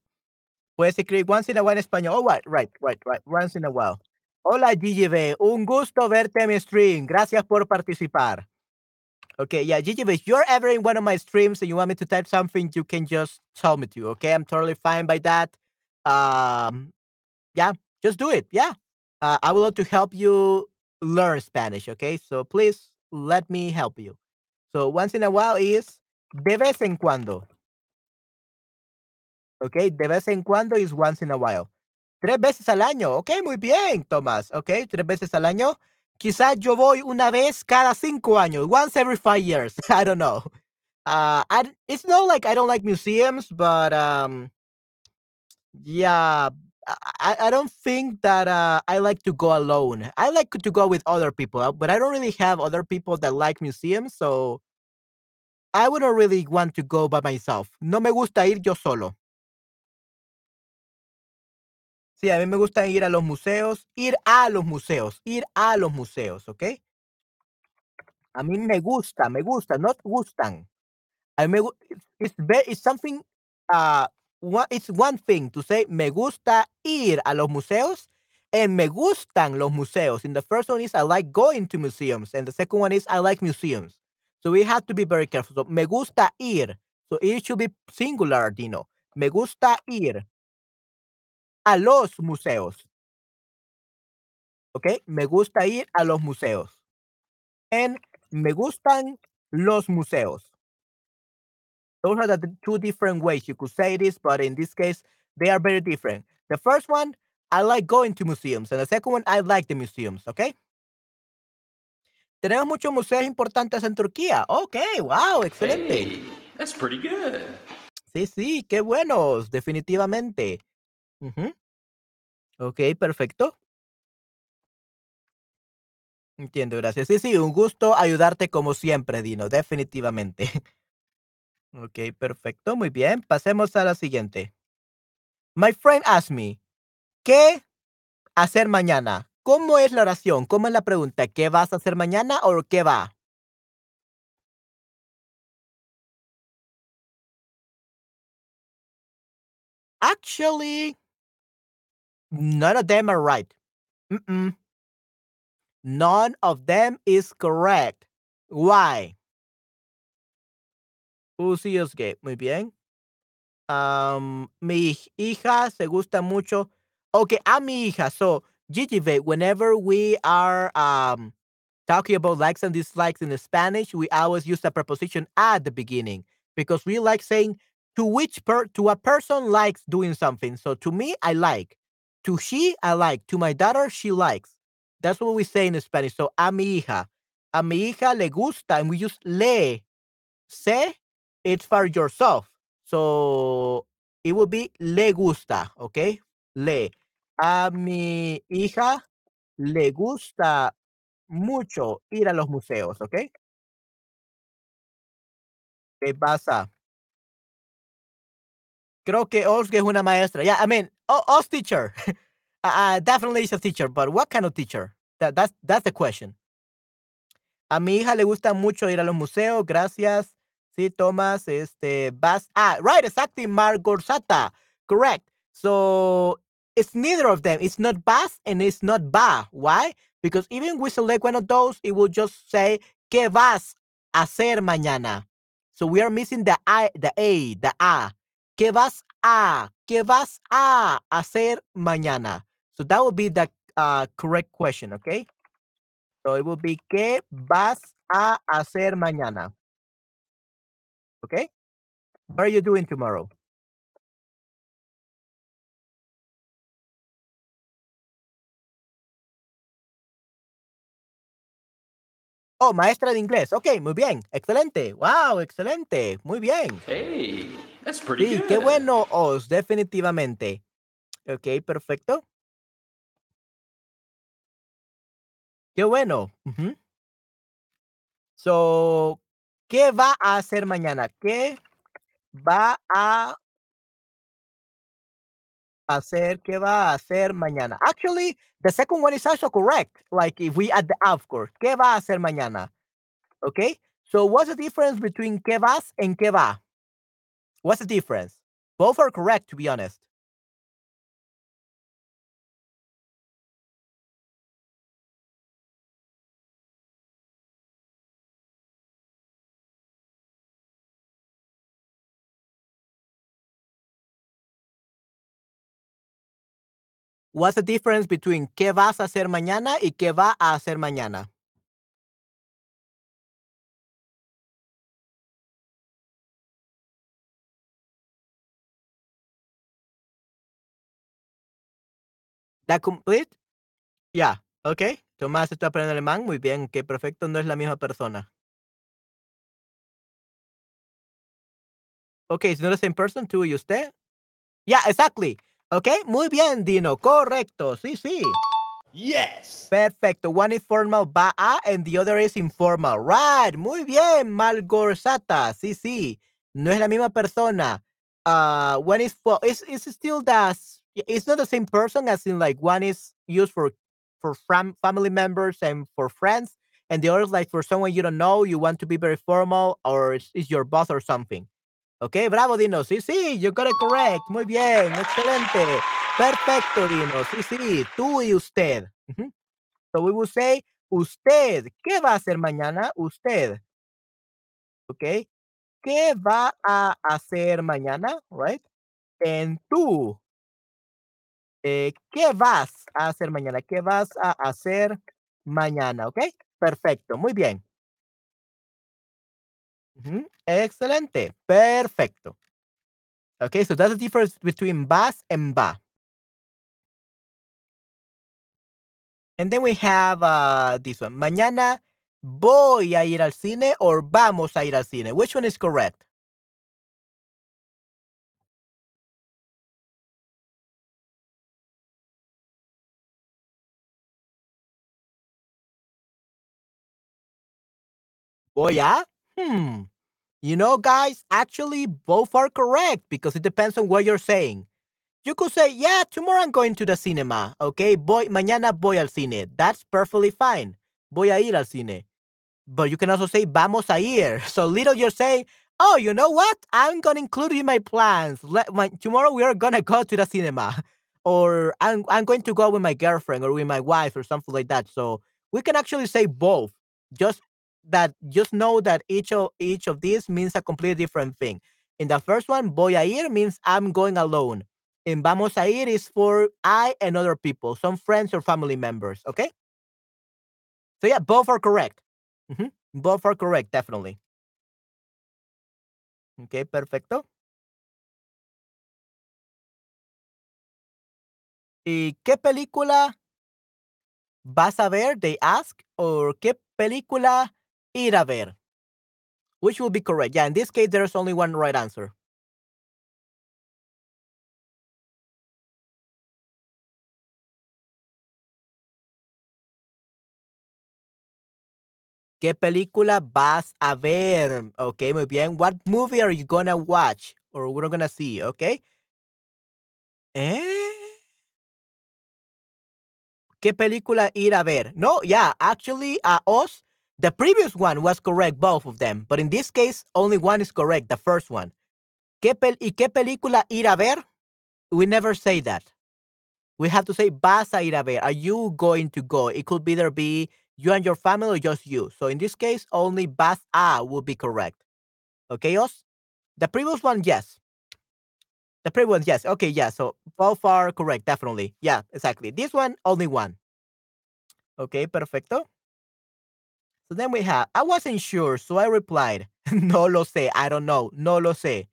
Puedes escribir once in a while en español. Oh, right, right, right, right, once in a while. Hola, GGB, un gusto verte en mi stream. Gracias por participar. Okay, yeah, Gigi, if you're ever in one of my streams and you want me to type something, you can just tell me to. Okay, I'm totally fine by that. Um, yeah, just do it. Yeah, uh, I would love to help you learn Spanish. Okay, so please let me help you. So once in a while is de vez en cuando. Okay, de vez en cuando is once in a while. Tres veces al año. Ok, muy bien, Tomás. Ok, tres veces al año. Quizás yo voy una vez cada cinco años. Once every five years. I don't know. Uh, I, it's not like I don't like museums, but um, yeah, I, I don't think that uh, I like to go alone. I like to go with other people, uh, but I don't really have other people that like museums, so I wouldn't really want to go by myself. No me gusta ir yo solo. Sí, a mí me gusta ir a los museos, ir a los museos, ir a los museos, ¿ok? A mí me gusta, me gusta, not gustan. A mí me it's, something, uh, it's one thing to say me gusta ir a los museos and me gustan los museos. And the first one is I like going to museums, and the second one is I like museums. So we have to be very careful. So me gusta ir. So it should be singular, Dino. Me gusta ir a los museos. ¿Ok? Me gusta ir a los museos. And me gustan los museos. Those are the two different ways you could say this, but in this case, they are very different. The first one, I like going to museums, and the second one, I like the museums, ¿ok? Tenemos muchos museos importantes en Turquía. Ok, wow, excelente. Hey, that's pretty good. Sí, sí, qué buenos, definitivamente. Ujú. Ok, perfecto. Entiendo, gracias. Sí, sí, un gusto ayudarte como siempre, Dino, definitivamente. Ok, perfecto, muy bien. Pasemos a la siguiente. My friend asked me, ¿qué hacer mañana? ¿Cómo es la oración? ¿Cómo es la pregunta? ¿Qué vas a hacer mañana o qué va? Actually, none of them are right. Mm-mm. None of them is correct. Why? Usios gay. Muy bien. Um, mi hija se gusta mucho. Okay, a mi hija. So, Gigi, whenever we are um talking about likes and dislikes in Spanish, we always use a preposition at the beginning because we like saying to which per to a person likes doing something. So to me, I like. To she, I like. To my daughter, she likes. That's what we say in Spanish. So a mi hija. A mi hija le gusta, and we use le. Se, it's for yourself. So it would be le gusta, okay? Le. A mi hija le gusta mucho ir a los museos, Okay? ¿Qué pasa? Creo que es una maestra. Yeah, I mean, Os teacher. uh, definitely is a teacher, but what kind of teacher? That, that's, that's the question. A mi hija le gusta mucho ir a los museos, gracias. Sí, Tomás, este, vas. Ah, right, exactly, Margorsata. Correct. So it's neither of them. It's not vas and it's not ba. Why? Because even we select one of those, it will just say, ¿qué vas a hacer mañana? So we are missing the I, the A, the A. ¿Qué vas a? ¿Qué vas a hacer mañana? So that would be the uh, correct question, okay? So it will be ¿qué vas a hacer mañana? Okay? What are you doing tomorrow? Oh, maestra de inglés. Ok, muy bien. Excelente. Wow, excelente. Muy bien. Hey, that's pretty Sí, good. qué bueno, Os, definitivamente. Ok, perfecto. Qué bueno. So, ¿qué va a hacer mañana? ¿Qué va a hacer? ¿Qué va a hacer mañana? Actually, the second one is also correct. Like if we add the of course. ¿Qué va a hacer mañana? Okay. So what's the difference between ¿qué vas and ¿qué va? What's the difference? Both are correct, to be honest. What's the difference between qué vas a hacer mañana y qué va a hacer mañana? That complete? Yeah. Okay. Tomás está aprendiendo alemán. Muy bien. Que perfecto. No es la misma persona. Okay. It's not the same person. Tú y usted. Yeah, exactly. Okay. Muy bien, Dino. Correcto. Sí, sí. Yes. Perfecto. One is formal, va a, and the other is informal. Right. Muy bien, Malgorzata. Sí, sí. No es la misma persona. Uh, one is for, still the, it's not the same person as in like one is used for, for fam- family members and for friends. And the other is like for someone you don't know, you want to be very formal or it's, it's your boss or something. Okay, bravo, Dino. Sí, sí, you got it correct. Muy bien, excelente. Perfecto, Dino. Sí, sí, tú y usted. Ujú. So we will say, usted, ¿qué va a hacer mañana? Usted. Okay. ¿Qué va a hacer mañana? Right? And tú, eh, ¿qué vas a hacer mañana? ¿Qué vas a hacer mañana? Okay. Perfecto, muy bien. Ujú, Excelente. Perfecto. Okay, so that's the difference between vas and va. And then we have uh, this one. Mañana voy a ir al cine or vamos a ir al cine. Which one is correct? Voy yeah? Hmm. You know, guys, actually, both are correct because it depends on what you're saying. You could say, yeah, tomorrow I'm going to the cinema. Okay, voy, mañana voy al cine. That's perfectly fine. Voy a ir al cine. But you can also say, vamos a ir. So little you're saying, oh, you know what? I'm going to include in my plans. Let, my, tomorrow we are going to go to the cinema. Or I'm, I'm going to go with my girlfriend or with my wife or something like that. So we can actually say both. Just that just know that each of each of these means a completely different thing. In the first one, voy a ir means I'm going alone. And vamos a ir is for I and other people, some friends or family members. Okay. So yeah, both are correct. Mhm. Both are correct, definitely. Okay, perfecto. ¿Y qué película vas a ver? They ask. Or qué película ir a ver? Which will be correct? Yeah, in this case, there's only one right answer. ¿Qué película vas a ver? Okay, muy bien. What movie are you gonna watch? Or we're gonna see, okay? Eh? ¿Qué película ir a ver? No, yeah, actually, uh, us, the previous one was correct, both of them. But in this case, only one is correct, the first one. ¿Qué pel ¿Y qué película ir a ver? We never say that. We have to say, vas a ir a ver. Are you going to go? It could either be you and your family or just you. So in this case, only vas a will be correct. Okay, Os? The previous one, yes. The previous one, yes. Okay, yeah. So both are correct, definitely. Yeah, exactly. This one, only one. Okay, perfecto. So then we have, I wasn't sure, so I replied, no lo sé, I don't know, no lo sé.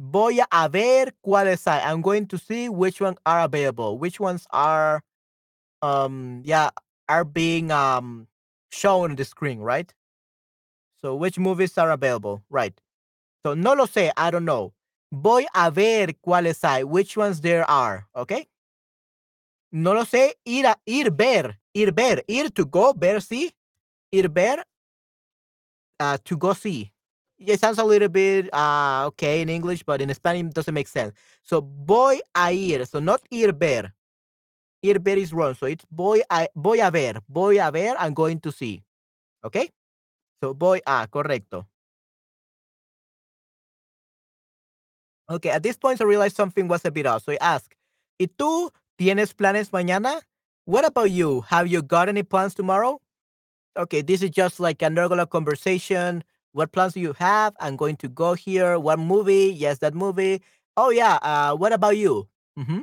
Voy a ver cuáles hay. I'm going to see which ones are available, which ones are, um, yeah, are being um shown on the screen, right? So which movies are available, right? So no lo sé, I don't know. Voy a ver cuáles hay, which ones there are, okay? No lo sé, ir a ir ver, ir ver, ir to go, ver sí, ir ver, uh, to go see. It sounds a little bit uh, okay in English, but in Spanish it doesn't make sense. So voy a ir, so not ir ver. Ir ver is wrong, so it's voy a voy a ver, voy a ver, I'm going to see. Okay? So voy a, correcto. Okay, at this point I realized something was a bit off. So I ask, ¿Y tú tienes planes mañana? What about you? Have you got any plans tomorrow? Okay, this is just like a regular conversation. What plans do you have? I'm going to go here. What movie? Yes, that movie. Oh yeah. Uh, what about you? hmm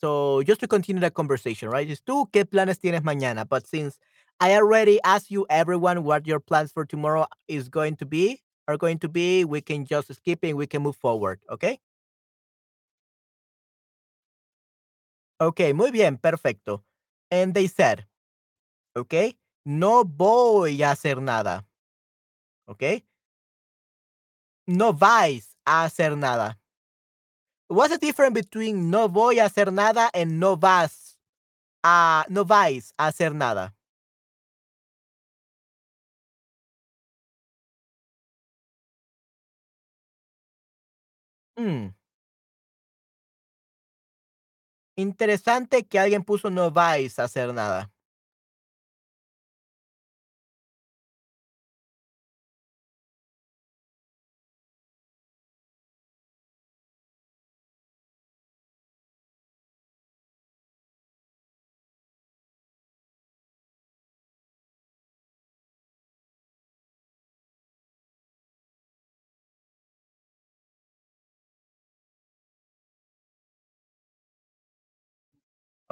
So just to continue the conversation, right? It's tú qué planes tienes mañana, but since I already asked you everyone what your plans for tomorrow is going to be, are going to be, we can just skip it we can move forward, okay? Okay, muy bien, perfecto. And they said, okay, no voy a hacer nada. Okay? No vais a hacer nada. What's the difference between no voy a hacer nada and no vas a no vais a hacer nada? Mm. Interesante que alguien puso no vais a hacer nada.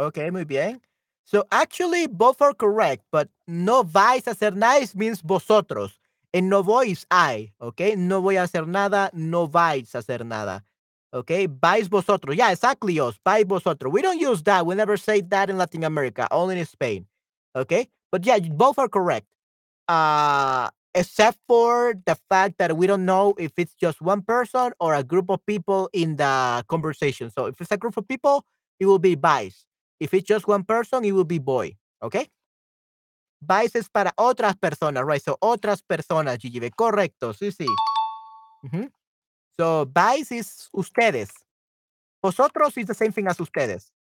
Okay, muy bien. So actually, both are correct, but no vais a hacer nada means vosotros. And no is I, okay? No voy a hacer nada, no vais a hacer nada. Okay, vais vosotros. Yeah, exactly, os. Vais vosotros. We don't use that. We never say that in Latin America, only in Spain. Okay, but yeah, both are correct. Uh, except for the fact that we don't know if it's just one person or a group of people in the conversation. So if it's a group of people, it will be vais. If it's just one person, it will be boy. Okay? Vice para otras personas, right? So otras personas, GGB. Correcto, sí, sí. Ujú. So vice is ustedes. Vosotros is the same thing as ustedes.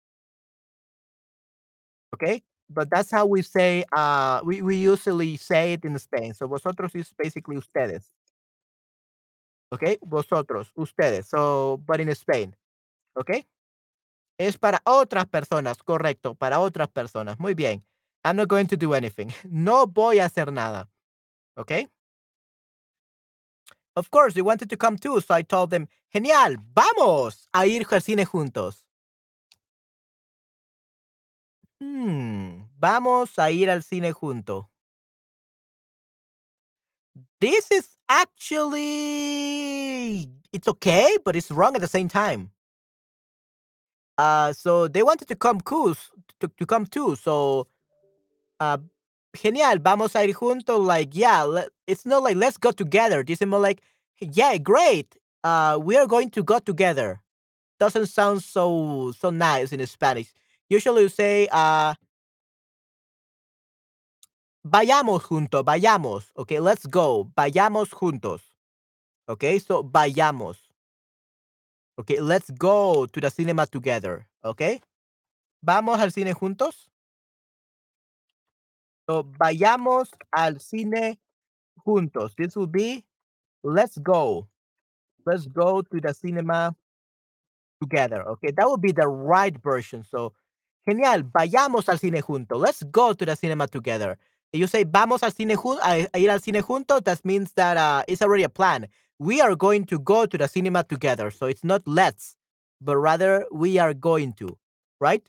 Okay? But that's how we say, uh, we, we usually say it in Spain. So vosotros is basically ustedes. Okay? Vosotros, ustedes. So, but in Spain. Okay? Es para otras personas, correcto, para otras personas. Muy bien. I'm not going to do anything. No voy a hacer nada. Okay? Of course, they wanted to come too, so I told them, genial, vamos a ir al cine juntos. Hmm, vamos a ir al cine junto. This is actually it's okay, but it's wrong at the same time. Uh, so they wanted to come too, to, to come too. So, uh, genial, vamos a ir juntos. Like, yeah, let, it's not like let's go together. This is more like, yeah, great. Uh, we are going to go together. Doesn't sound so so nice in Spanish. Usually you say, uh, vayamos juntos, vayamos. Okay, let's go. Vayamos juntos. Okay, so vayamos. Okay, let's go to the cinema together. Okay, vamos al cine juntos. So vayamos al cine juntos. This will be let's go. Let's go to the cinema together. Okay, that would be the right version. So, genial, vayamos al cine juntos. Let's go to the cinema together. If You say vamos al cine a, a ir al cine juntos, that means that uh, it's already a plan. We are going to go to the cinema together. So it's not let's, but rather we are going to, right?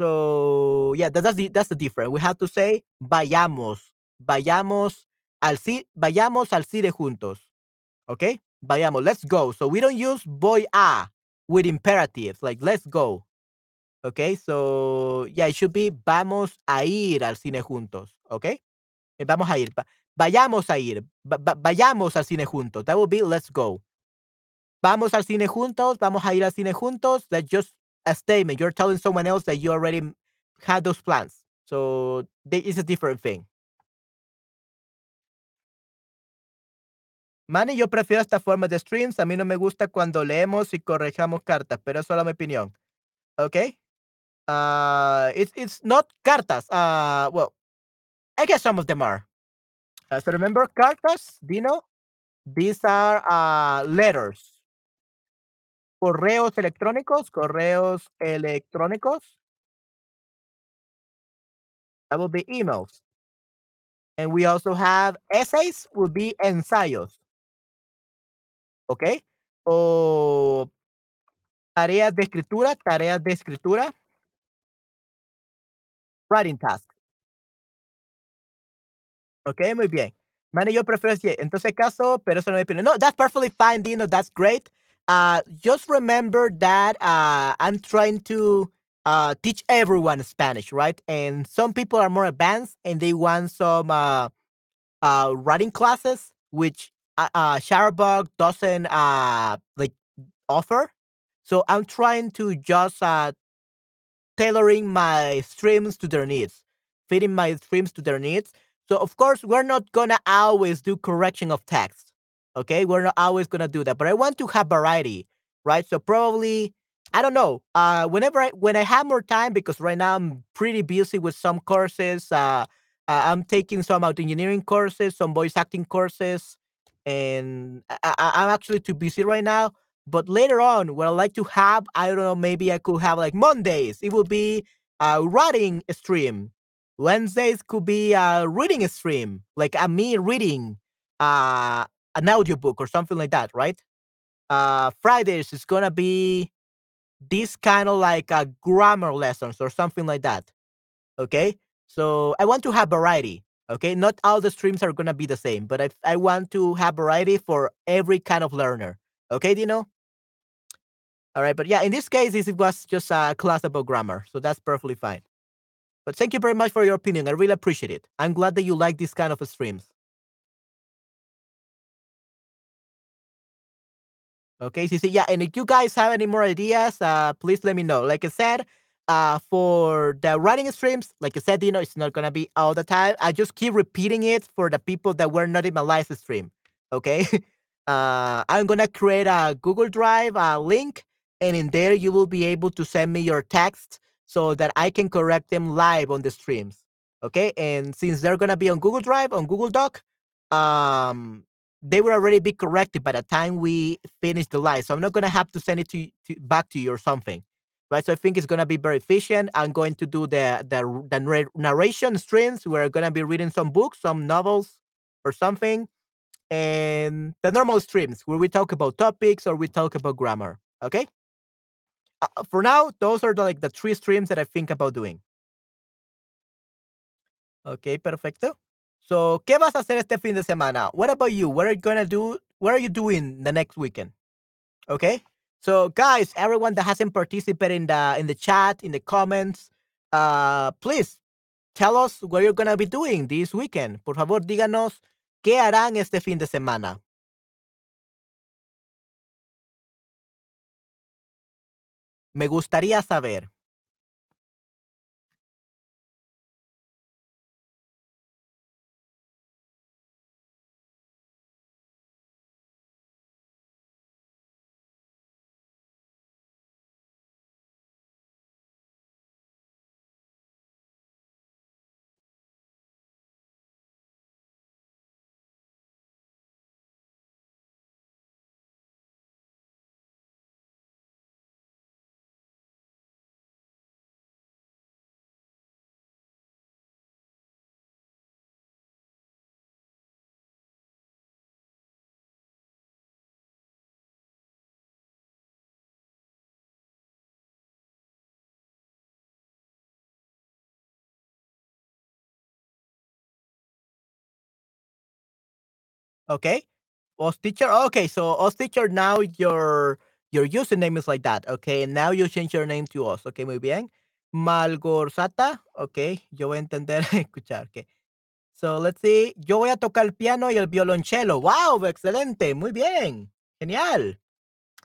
So yeah, that, that's the that's the difference. We have to say vayamos, vayamos al ci- vayamos al cine juntos. Okay, vayamos, let's go. So we don't use voy a with imperatives like let's go. Okay, so yeah, it should be vamos a ir al cine juntos. Okay, Eh, vamos a ir, vayamos a ir, va- va- vayamos al cine juntos. That would be let's go. Vamos al cine juntos, vamos a ir al cine juntos. That's just a statement. You're telling someone else that you already had those plans. So it's a different thing. Manny, yo prefiero esta forma de streams. A mí no me gusta cuando leemos y correjamos cartas, pero es solo mi opinión. Okay? Uh, it's it's not cartas. Uh, well, I guess some of them are. So remember cartas, Dino? These are uh, letters. Correos electrónicos, correos electrónicos. That will be emails. And we also have essays, will be ensayos. Okay? O Tareas de escritura, tareas de escritura. Writing task. Ok, muy bien. Mano, yo prefiero así. Entonces, caso, pero eso no pide. No, that's perfectly fine, Dino. That's great. Uh, just remember that uh, I'm trying to uh, teach everyone Spanish, right? And some people are more advanced and they want some writing classes, which uh, Shutterbug doesn't like offer. So I'm trying to just tailoring my streams to their needs, fitting my streams to their needs. So of course, we're not gonna always do correction of text. Okay, we're not always gonna do that, but I want to have variety, right? So probably I don't know. Uh, whenever I when I have more time, because right now I'm pretty busy with some courses. Uh, uh, I'm taking some audio engineering courses, some voice acting courses, and I, I'm actually too busy right now. But later on, what I like to have, I don't know, maybe I could have like Mondays. It will be a writing stream. Wednesdays could be a reading stream, like a me reading uh, an audiobook or something like that, right? Uh, Fridays is gonna be this kind of like a grammar lessons or something like that. Okay, so I want to have variety. Okay, not all the streams are gonna be the same, but I I want to have variety for every kind of learner. Okay, Dino. All right, but yeah, in this case, this was just a class about grammar, so that's perfectly fine. But thank you very much for your opinion. I really appreciate it. I'm glad that you like this kind of streams. Okay, so yeah, and if you guys have any more ideas, uh, please let me know. Like I said, uh, for the writing streams, like I said, you know, it's not gonna be all the time. I just keep repeating it for the people that were not in my live stream. Okay, uh, I'm gonna create a Google Drive uh, link, and in there you will be able to send me your text so that I can correct them live on the streams. Okay, and since they're gonna be on Google Drive on Google Doc, um, they will already be corrected by the time we finish the live. So I'm not gonna have to send it to, to back to you or something, right? So I think it's gonna be very efficient. I'm going to do the the, the narration streams. We're gonna be reading some books, some novels, or something, and the normal streams where we talk about topics or we talk about grammar. Okay. Uh, for now, those are the, like the three streams that I think about doing. Okay, perfecto. So, ¿qué vas a hacer este fin de semana? What about you? What are you gonna do? What are you doing the next weekend? Okay. So, guys, everyone that hasn't participated in the in the chat, in the comments, uh, please tell us what you're gonna be doing this weekend. Por favor, díganos qué harán este fin de semana. Me gustaría saber. Okay. Os teacher. Okay, so Os teacher now your your username is like that. Okay, and now you change your name to Os. Okay, muy bien. Malgorzata. Okay, yo voy a entender, escuchar. Okay. So let's see. Yo voy a tocar el piano y el violonchelo. Wow, excelente. Muy bien. Genial.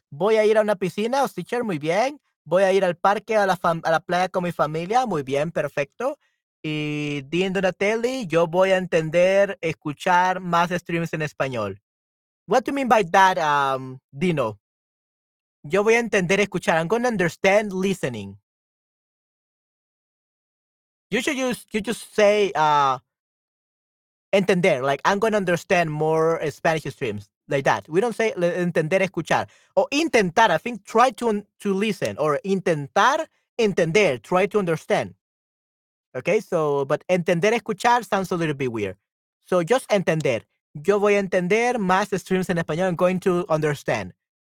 Voy a ir a una piscina, Os teacher. Muy bien. Voy a ir al parque, a la, a la playa con mi familia. Muy bien, perfecto. Y Dean Donatelli, yo voy a entender, escuchar más streams en español. What do you mean by that, um, Dino? Yo voy a entender, escuchar. I'm going to understand listening. You should use, you just say, uh, entender, like I'm going to understand more Spanish streams, like that. We don't say entender, escuchar. Or intentar, I think try to, to listen. Or intentar, entender, try to understand. Okay, so, but entender, escuchar sounds a little bit weird. So just entender. Yo voy a entender más streams en español. I'm going to understand.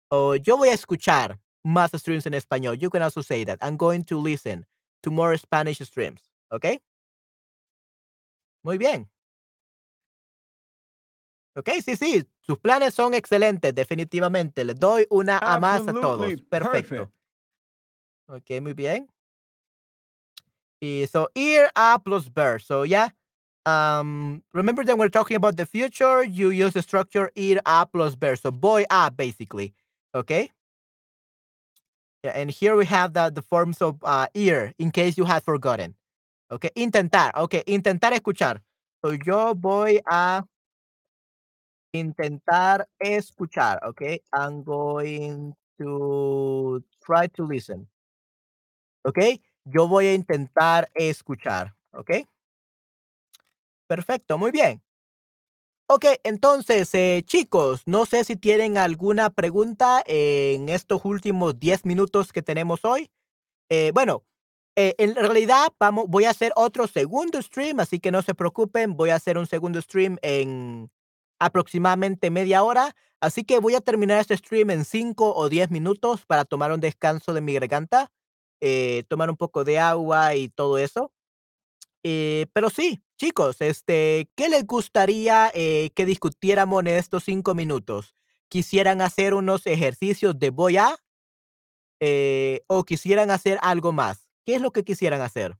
O yo voy a escuchar. más streams en español. You can also say that. I'm going to listen to more Spanish streams. ¿Ok? Muy bien. Ok, sí, sí. Sus planes son excelentes, definitivamente. Les doy una a más a todos. Perfecto. Ok, muy bien. So, ear, A plus bear. So, yeah. Um, remember that we're talking about the future, you use the structure ear, A plus bear. So, boy, A, basically. Okay? Yeah, and here we have the, the forms of uh, ear, in case you had forgotten. Okay, intentar. Okay, intentar escuchar. So, yo voy a intentar escuchar. Okay, I'm going to try to listen. Okay, yo voy a intentar escuchar. Okay. Perfecto, muy bien. Ok, entonces, eh, chicos, no sé si tienen alguna pregunta en estos últimos 10 minutos que tenemos hoy. Eh, bueno, eh, en realidad vamos, voy a hacer otro segundo stream, así que no se preocupen, voy a hacer un segundo stream en aproximadamente media hora, así que voy a terminar este stream en 5 o 10 minutos para tomar un descanso de mi garganta, tomar un poco de agua y todo eso. Eh, pero sí, chicos, este, ¿qué les gustaría eh, que discutiéramos en estos cinco minutos? ¿Quisieran hacer unos ejercicios de boya? Eh, ¿O quisieran hacer algo más? ¿Qué es lo que quisieran hacer?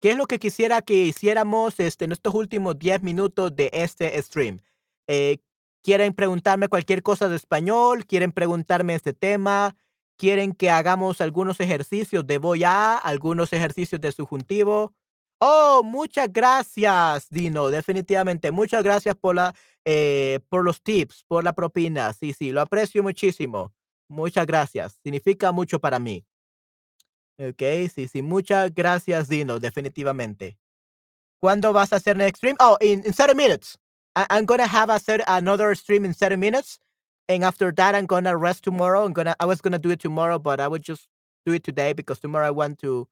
¿Qué es lo que quisiera que hiciéramos este, en estos últimos 10 minutos de este stream? Eh, ¿Quieren preguntarme cualquier cosa de español? ¿Quieren preguntarme este tema? ¿Quieren que hagamos algunos ejercicios de voy a, algunos ejercicios de subjuntivo? Oh, muchas gracias, Dino. Definitivamente, muchas gracias por la, eh, por los tips, por la propina. Sí, sí, lo aprecio muchísimo. Muchas gracias. Significa mucho para mí. Ok, sí, sí. Muchas gracias, Dino, definitivamente. ¿Cuándo vas a hacer next stream? Oh, in, in 30 minutes. I, I'm gonna have a set, another stream in 30 minutes. And after that, I'm gonna rest tomorrow. I'm gonna I was gonna do it tomorrow, but I would just do it today because tomorrow I want to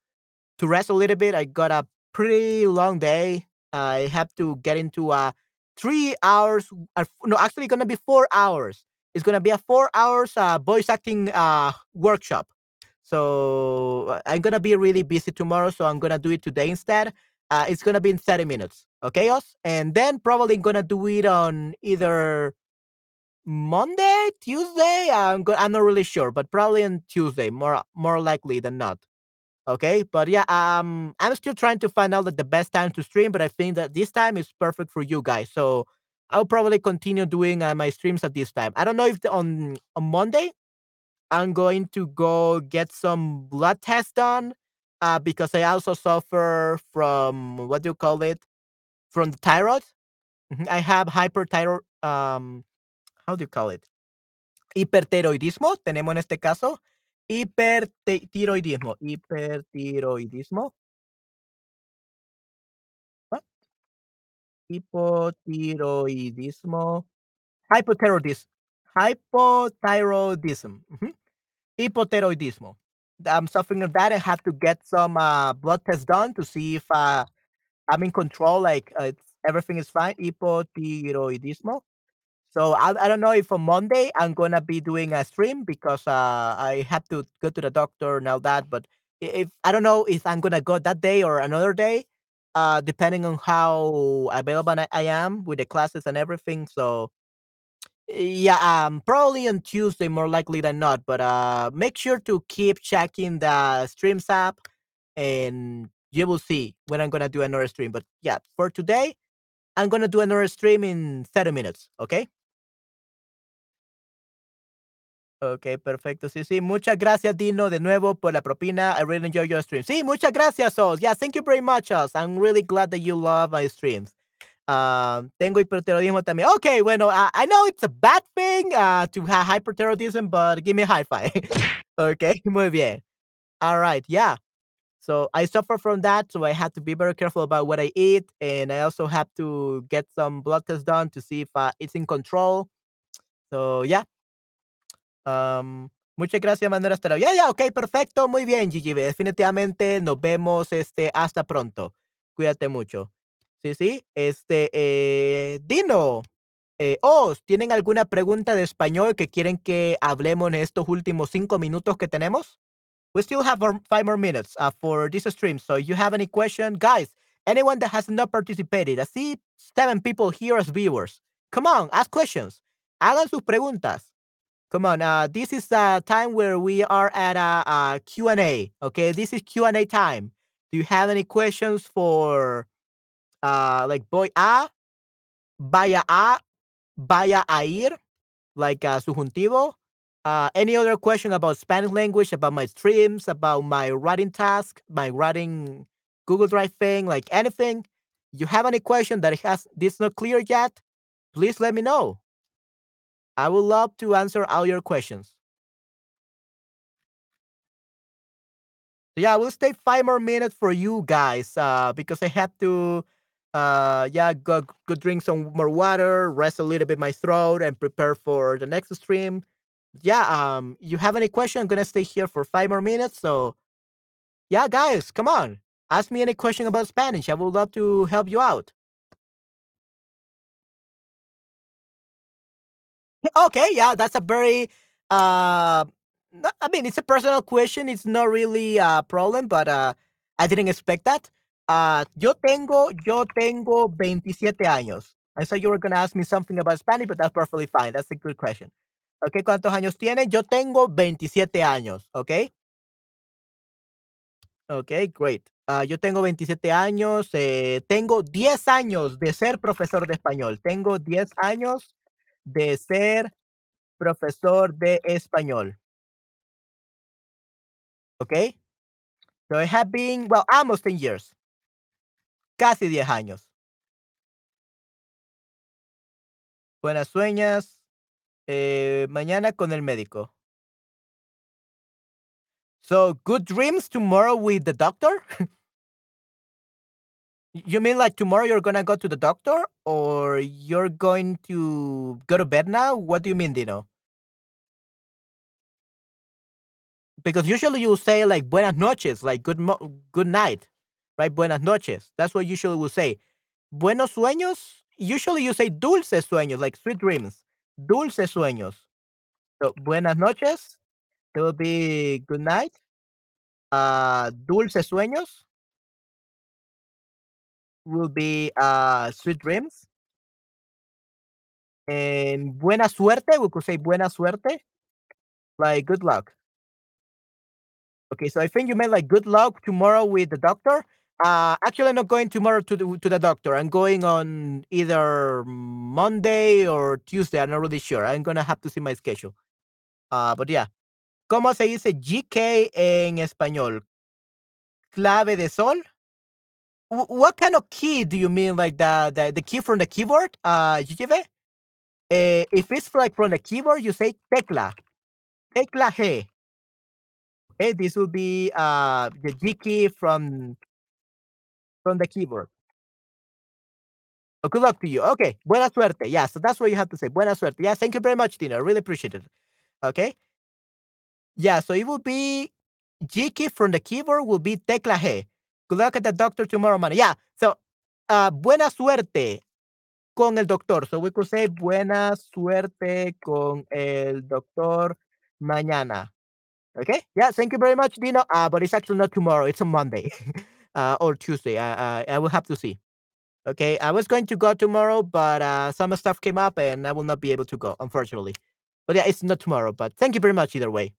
to rest a little bit. I got a pretty long day. I have to get into a three hours. No, actually, gonna be four hours. It's gonna be a four hours uh, voice acting uh, workshop. So uh, I'm gonna be really busy tomorrow, so I'm gonna do it today instead. Uh, it's gonna be in 30 minutes, okay, us? And then probably gonna do it on either Monday, Tuesday. I'm go- I'm not really sure, but probably on Tuesday, more more likely than not. Okay, but yeah, um, I'm still trying to find out that the best time to stream, but I think that this time is perfect for you guys. So I'll probably continue doing uh, my streams at this time. I don't know if the, on on Monday I'm going to go get some blood tests done uh, because I also suffer from what do you call it? From the thyroid. Mhm, I have hyperthyroid. Um, how do you call it? Hipertiroidismo. Tenemos en este caso hipertiroidismo. Hipertiroidismo. What? Hipotiroidismo. Hypothyroidism. Hypothyroidism. Mhm. Hypothyroidismo. I'm suffering of that. I have to get some uh, blood tests done to see if uh, I'm in control, like uh, everything is fine. Hypothyroidismo. So I, I don't know if on Monday I'm gonna be doing a stream because uh, I have to go to the doctor all that. But if I don't know if I'm gonna go that day or another day, uh, depending on how available I am with the classes and everything. So yeah, um, probably on Tuesday, more likely than not. But uh, make sure to keep checking the Streams app, and you will see when I'm gonna do another stream. But yeah, for today, I'm gonna do another stream in 30 minutes. Okay. Ok, perfecto. Sí, sí. Muchas gracias, Dino, de nuevo por la propina. I really enjoy your stream. Sí, muchas gracias, Os. Yeah, thank you very much, Os. I'm really glad that you love my streams. Um, tengo hipertiroidismo también. Okay, bueno, I, I know it's a bad thing uh, to have hyperthyroidism, but give me a high five. okay, muy bien. All right, yeah. So I suffer from that, so I have to be very careful about what I eat, and I also have to get some blood tests done to see if uh, it's in control. So yeah. Am, muchas gracias, Manuel Astero. Ya, ya, ok, perfecto, muy bien, GGB. Definitivamente nos vemos, este, hasta pronto. Cuídate mucho. Sí, sí, este, eh, Dino, eh, ¿tienen alguna pregunta de español que quieren que hablemos en estos últimos cinco minutos que tenemos? We still have five more minutes uh, for this stream. So, if you have any question, guys? Anyone that has not participated? I see seven people here as viewers. Come on, ask questions. Hagan sus preguntas. Come on, uh, this is a time where we are at a, a Q&A. Okay, this is Q&A time. Do you have any questions for, uh, like, voy a, vaya a, vaya a ir, like uh, subjuntivo? Uh, any other question about Spanish language, about my streams, about my writing task, my writing Google Drive thing, like anything? You have any question that has this not clear yet? Please let me know. I would love to answer all your questions. Yeah, we'll stay five more minutes for you guys uh, because I have to, uh, yeah, go, go drink some more water, rest a little bit my throat, and prepare for the next stream. Yeah, um, you have any question? I'm gonna stay here for five more minutes. So, yeah, guys, come on, ask me any question about Spanish. I would love to help you out. Okay, yeah, that's a very uh I mean, it's a personal question. It's not really a problem, but uh I didn't expect that. Uh yo tengo yo tengo 27 años. I thought you were going to ask me something about Spanish, but that's perfectly fine. That's a good question. Okay, ¿cuántos años tiene? Yo tengo 27 años, okay? Okay, great. Ah, yo tengo 27 años, eh, tengo 10 años de ser profesor de español. Tengo 10 años de ser profesor de español. Okay? So I have been, well, almost 10 years. Casi 10 años. Buenas sueñas. Eh, mañana con el médico. So, good dreams tomorrow with the doctor? you mean like tomorrow you're gonna go to the doctor or you're going to go to bed now? What do you mean, Dino? Because usually you say like buenas noches, like good mo- good night, right? Buenas noches. That's what usually we say. Buenos sueños. Usually you say dulces sueños, like sweet dreams. Dulces sueños. So buenas noches. It will be good night. Uh, dulces sueños will be uh sweet dreams. And buena suerte, we could say buena suerte, like good luck. Okay, so I think you meant like good luck tomorrow with the doctor. Uh, actually, I'm not going tomorrow to the to the doctor. I'm going on either Monday or Tuesday. I'm not really sure. I'm gonna have to see my schedule. Uh, but yeah. ¿Cómo se dice GK en español? Clave de sol. Wh- what kind of key do you mean? Like the the, the key from the keyboard? Uh, GGV? Eh, if it's like from the keyboard, you say tecla. Tecla G. Okay, this will be uh the G key from from the keyboard. Good luck to you. Okay, buena suerte. Yeah, so that's what you have to say. Buena suerte. Yeah, thank you very much, Tina. I really appreciate it. Okay. Yeah, so it will be key from the keyboard will be tecla G. Good luck at the doctor tomorrow morning. Yeah, so uh buena suerte con el doctor. So we could say buena suerte con el doctor mañana. Okay. Yeah. Thank you very much, Dino. Uh, but it's actually not tomorrow. It's on Monday uh, or Tuesday. I, I, will have to see. Okay. I was going to go tomorrow, but uh, some stuff came up and I will not be able to go, unfortunately. But yeah, it's not tomorrow. But thank you very much either way.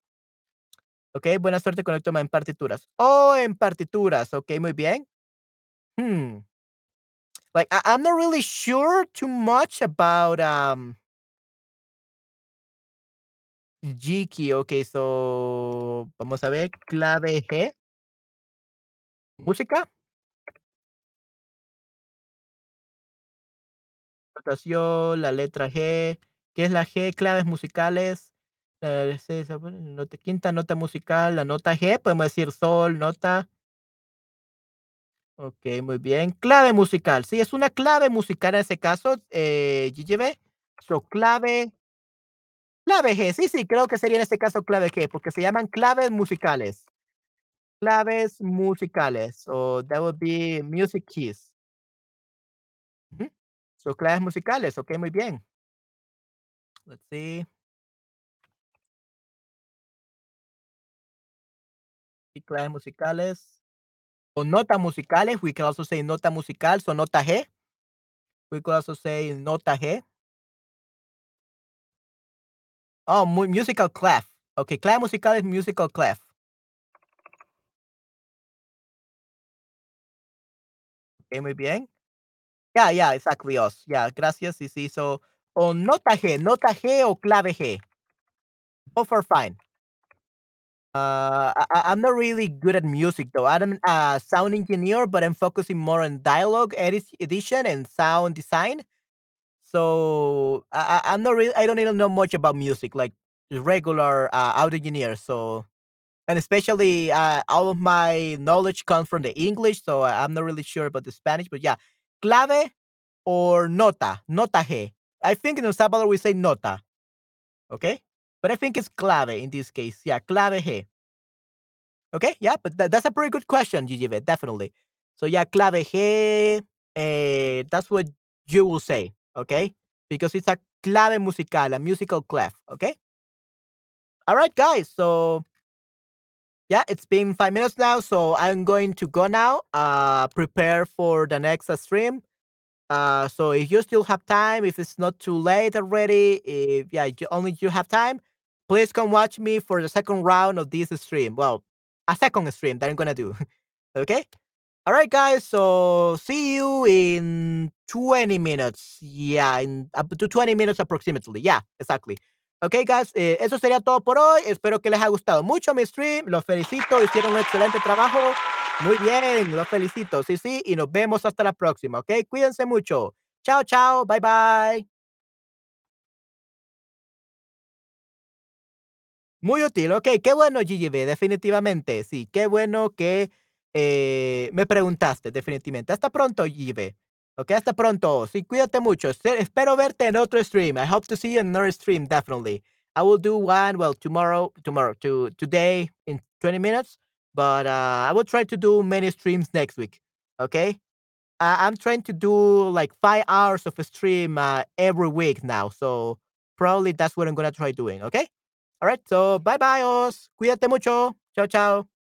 Okay. Buena suerte con el tema en partituras. Oh, en partituras. Okay. Muy bien. Hmm. Like, I, I'm not really sure too much about um key. Okay. So, vamos a ver. Clave G. Música. Notación, la letra G. ¿Qué es la G? Claves musicales. nota- quinta nota musical, la nota G, podemos decir sol, nota. Ok, muy bien. Clave musical. Sí, es una clave musical en ese caso, eh, GGB. So, clave Clave G, sí, sí, creo que sería en este caso clave G, porque se llaman claves musicales. Claves musicales. So that would be music keys. So claves musicales, ok, muy bien. Let's see. Y claves musicales. O notas musicales. We can also say nota musical, so nota G. We could also say nota G. Oh, mu musical clef. Okay, clave musical es musical clef. Okay, muy bien. Yeah, yeah, exactly us. Yeah, gracias. Sí, sí. So, o nota G, nota G o clave G. Both are fine. Uh, I, I'm not really good at music though. I'm a sound engineer, but I'm focusing more on dialogue edit- edition and sound design. So I, I'm not really. I don't even know much about music, like regular uh, audio engineer. So and especially uh, all of my knowledge comes from the English, so I- I'm not really sure about the Spanish. But yeah, clave or nota, nota I think in El Salvador we say nota. Okay, but I think it's clave in this case. Yeah, clave G. Okay, yeah, but that, that's a pretty good question, GGV, definitely. So yeah, clave G, eh, that's what you will say, okay? Because it's a clave musical, a musical clef, okay? All right, guys. So yeah, it's been five minutes now, so I'm going to go now. Uh, prepare for the next stream. Uh, so if you still have time, if it's not too late already, if yeah, you, only you have time, please come watch me for the second round of this stream. Well, a second stream that I'm gonna do. okay. All right, guys. So see you in 20 minutes. Yeah, in up to 20 minutes approximately. Yeah, exactly. Ok, guys, eh, eso sería todo por hoy. Espero que les haya gustado mucho mi stream. Los felicito, hicieron un excelente trabajo. Muy bien, los felicito. Sí, sí, y nos vemos hasta la próxima, ¿ok? Cuídense mucho. Chao, chao. Bye, bye. Muy útil, ok, qué bueno, GGB, definitivamente. Sí, qué bueno que eh, me preguntaste, definitivamente. Hasta pronto, GGB. Ok, hasta pronto. Sí, cuídate mucho. Espe- Espero verte en otro stream. I hope to see you in another stream, definitely. I will do one, well, tomorrow, tomorrow, to today in 20 minutes, but uh, I will try to do many streams next week. Okay. I'm trying to do like five hours of a stream uh, every week now. So probably that's what I'm going to try doing. Okay. All right. So bye bye, Os. Cuídate mucho. Chao, chao.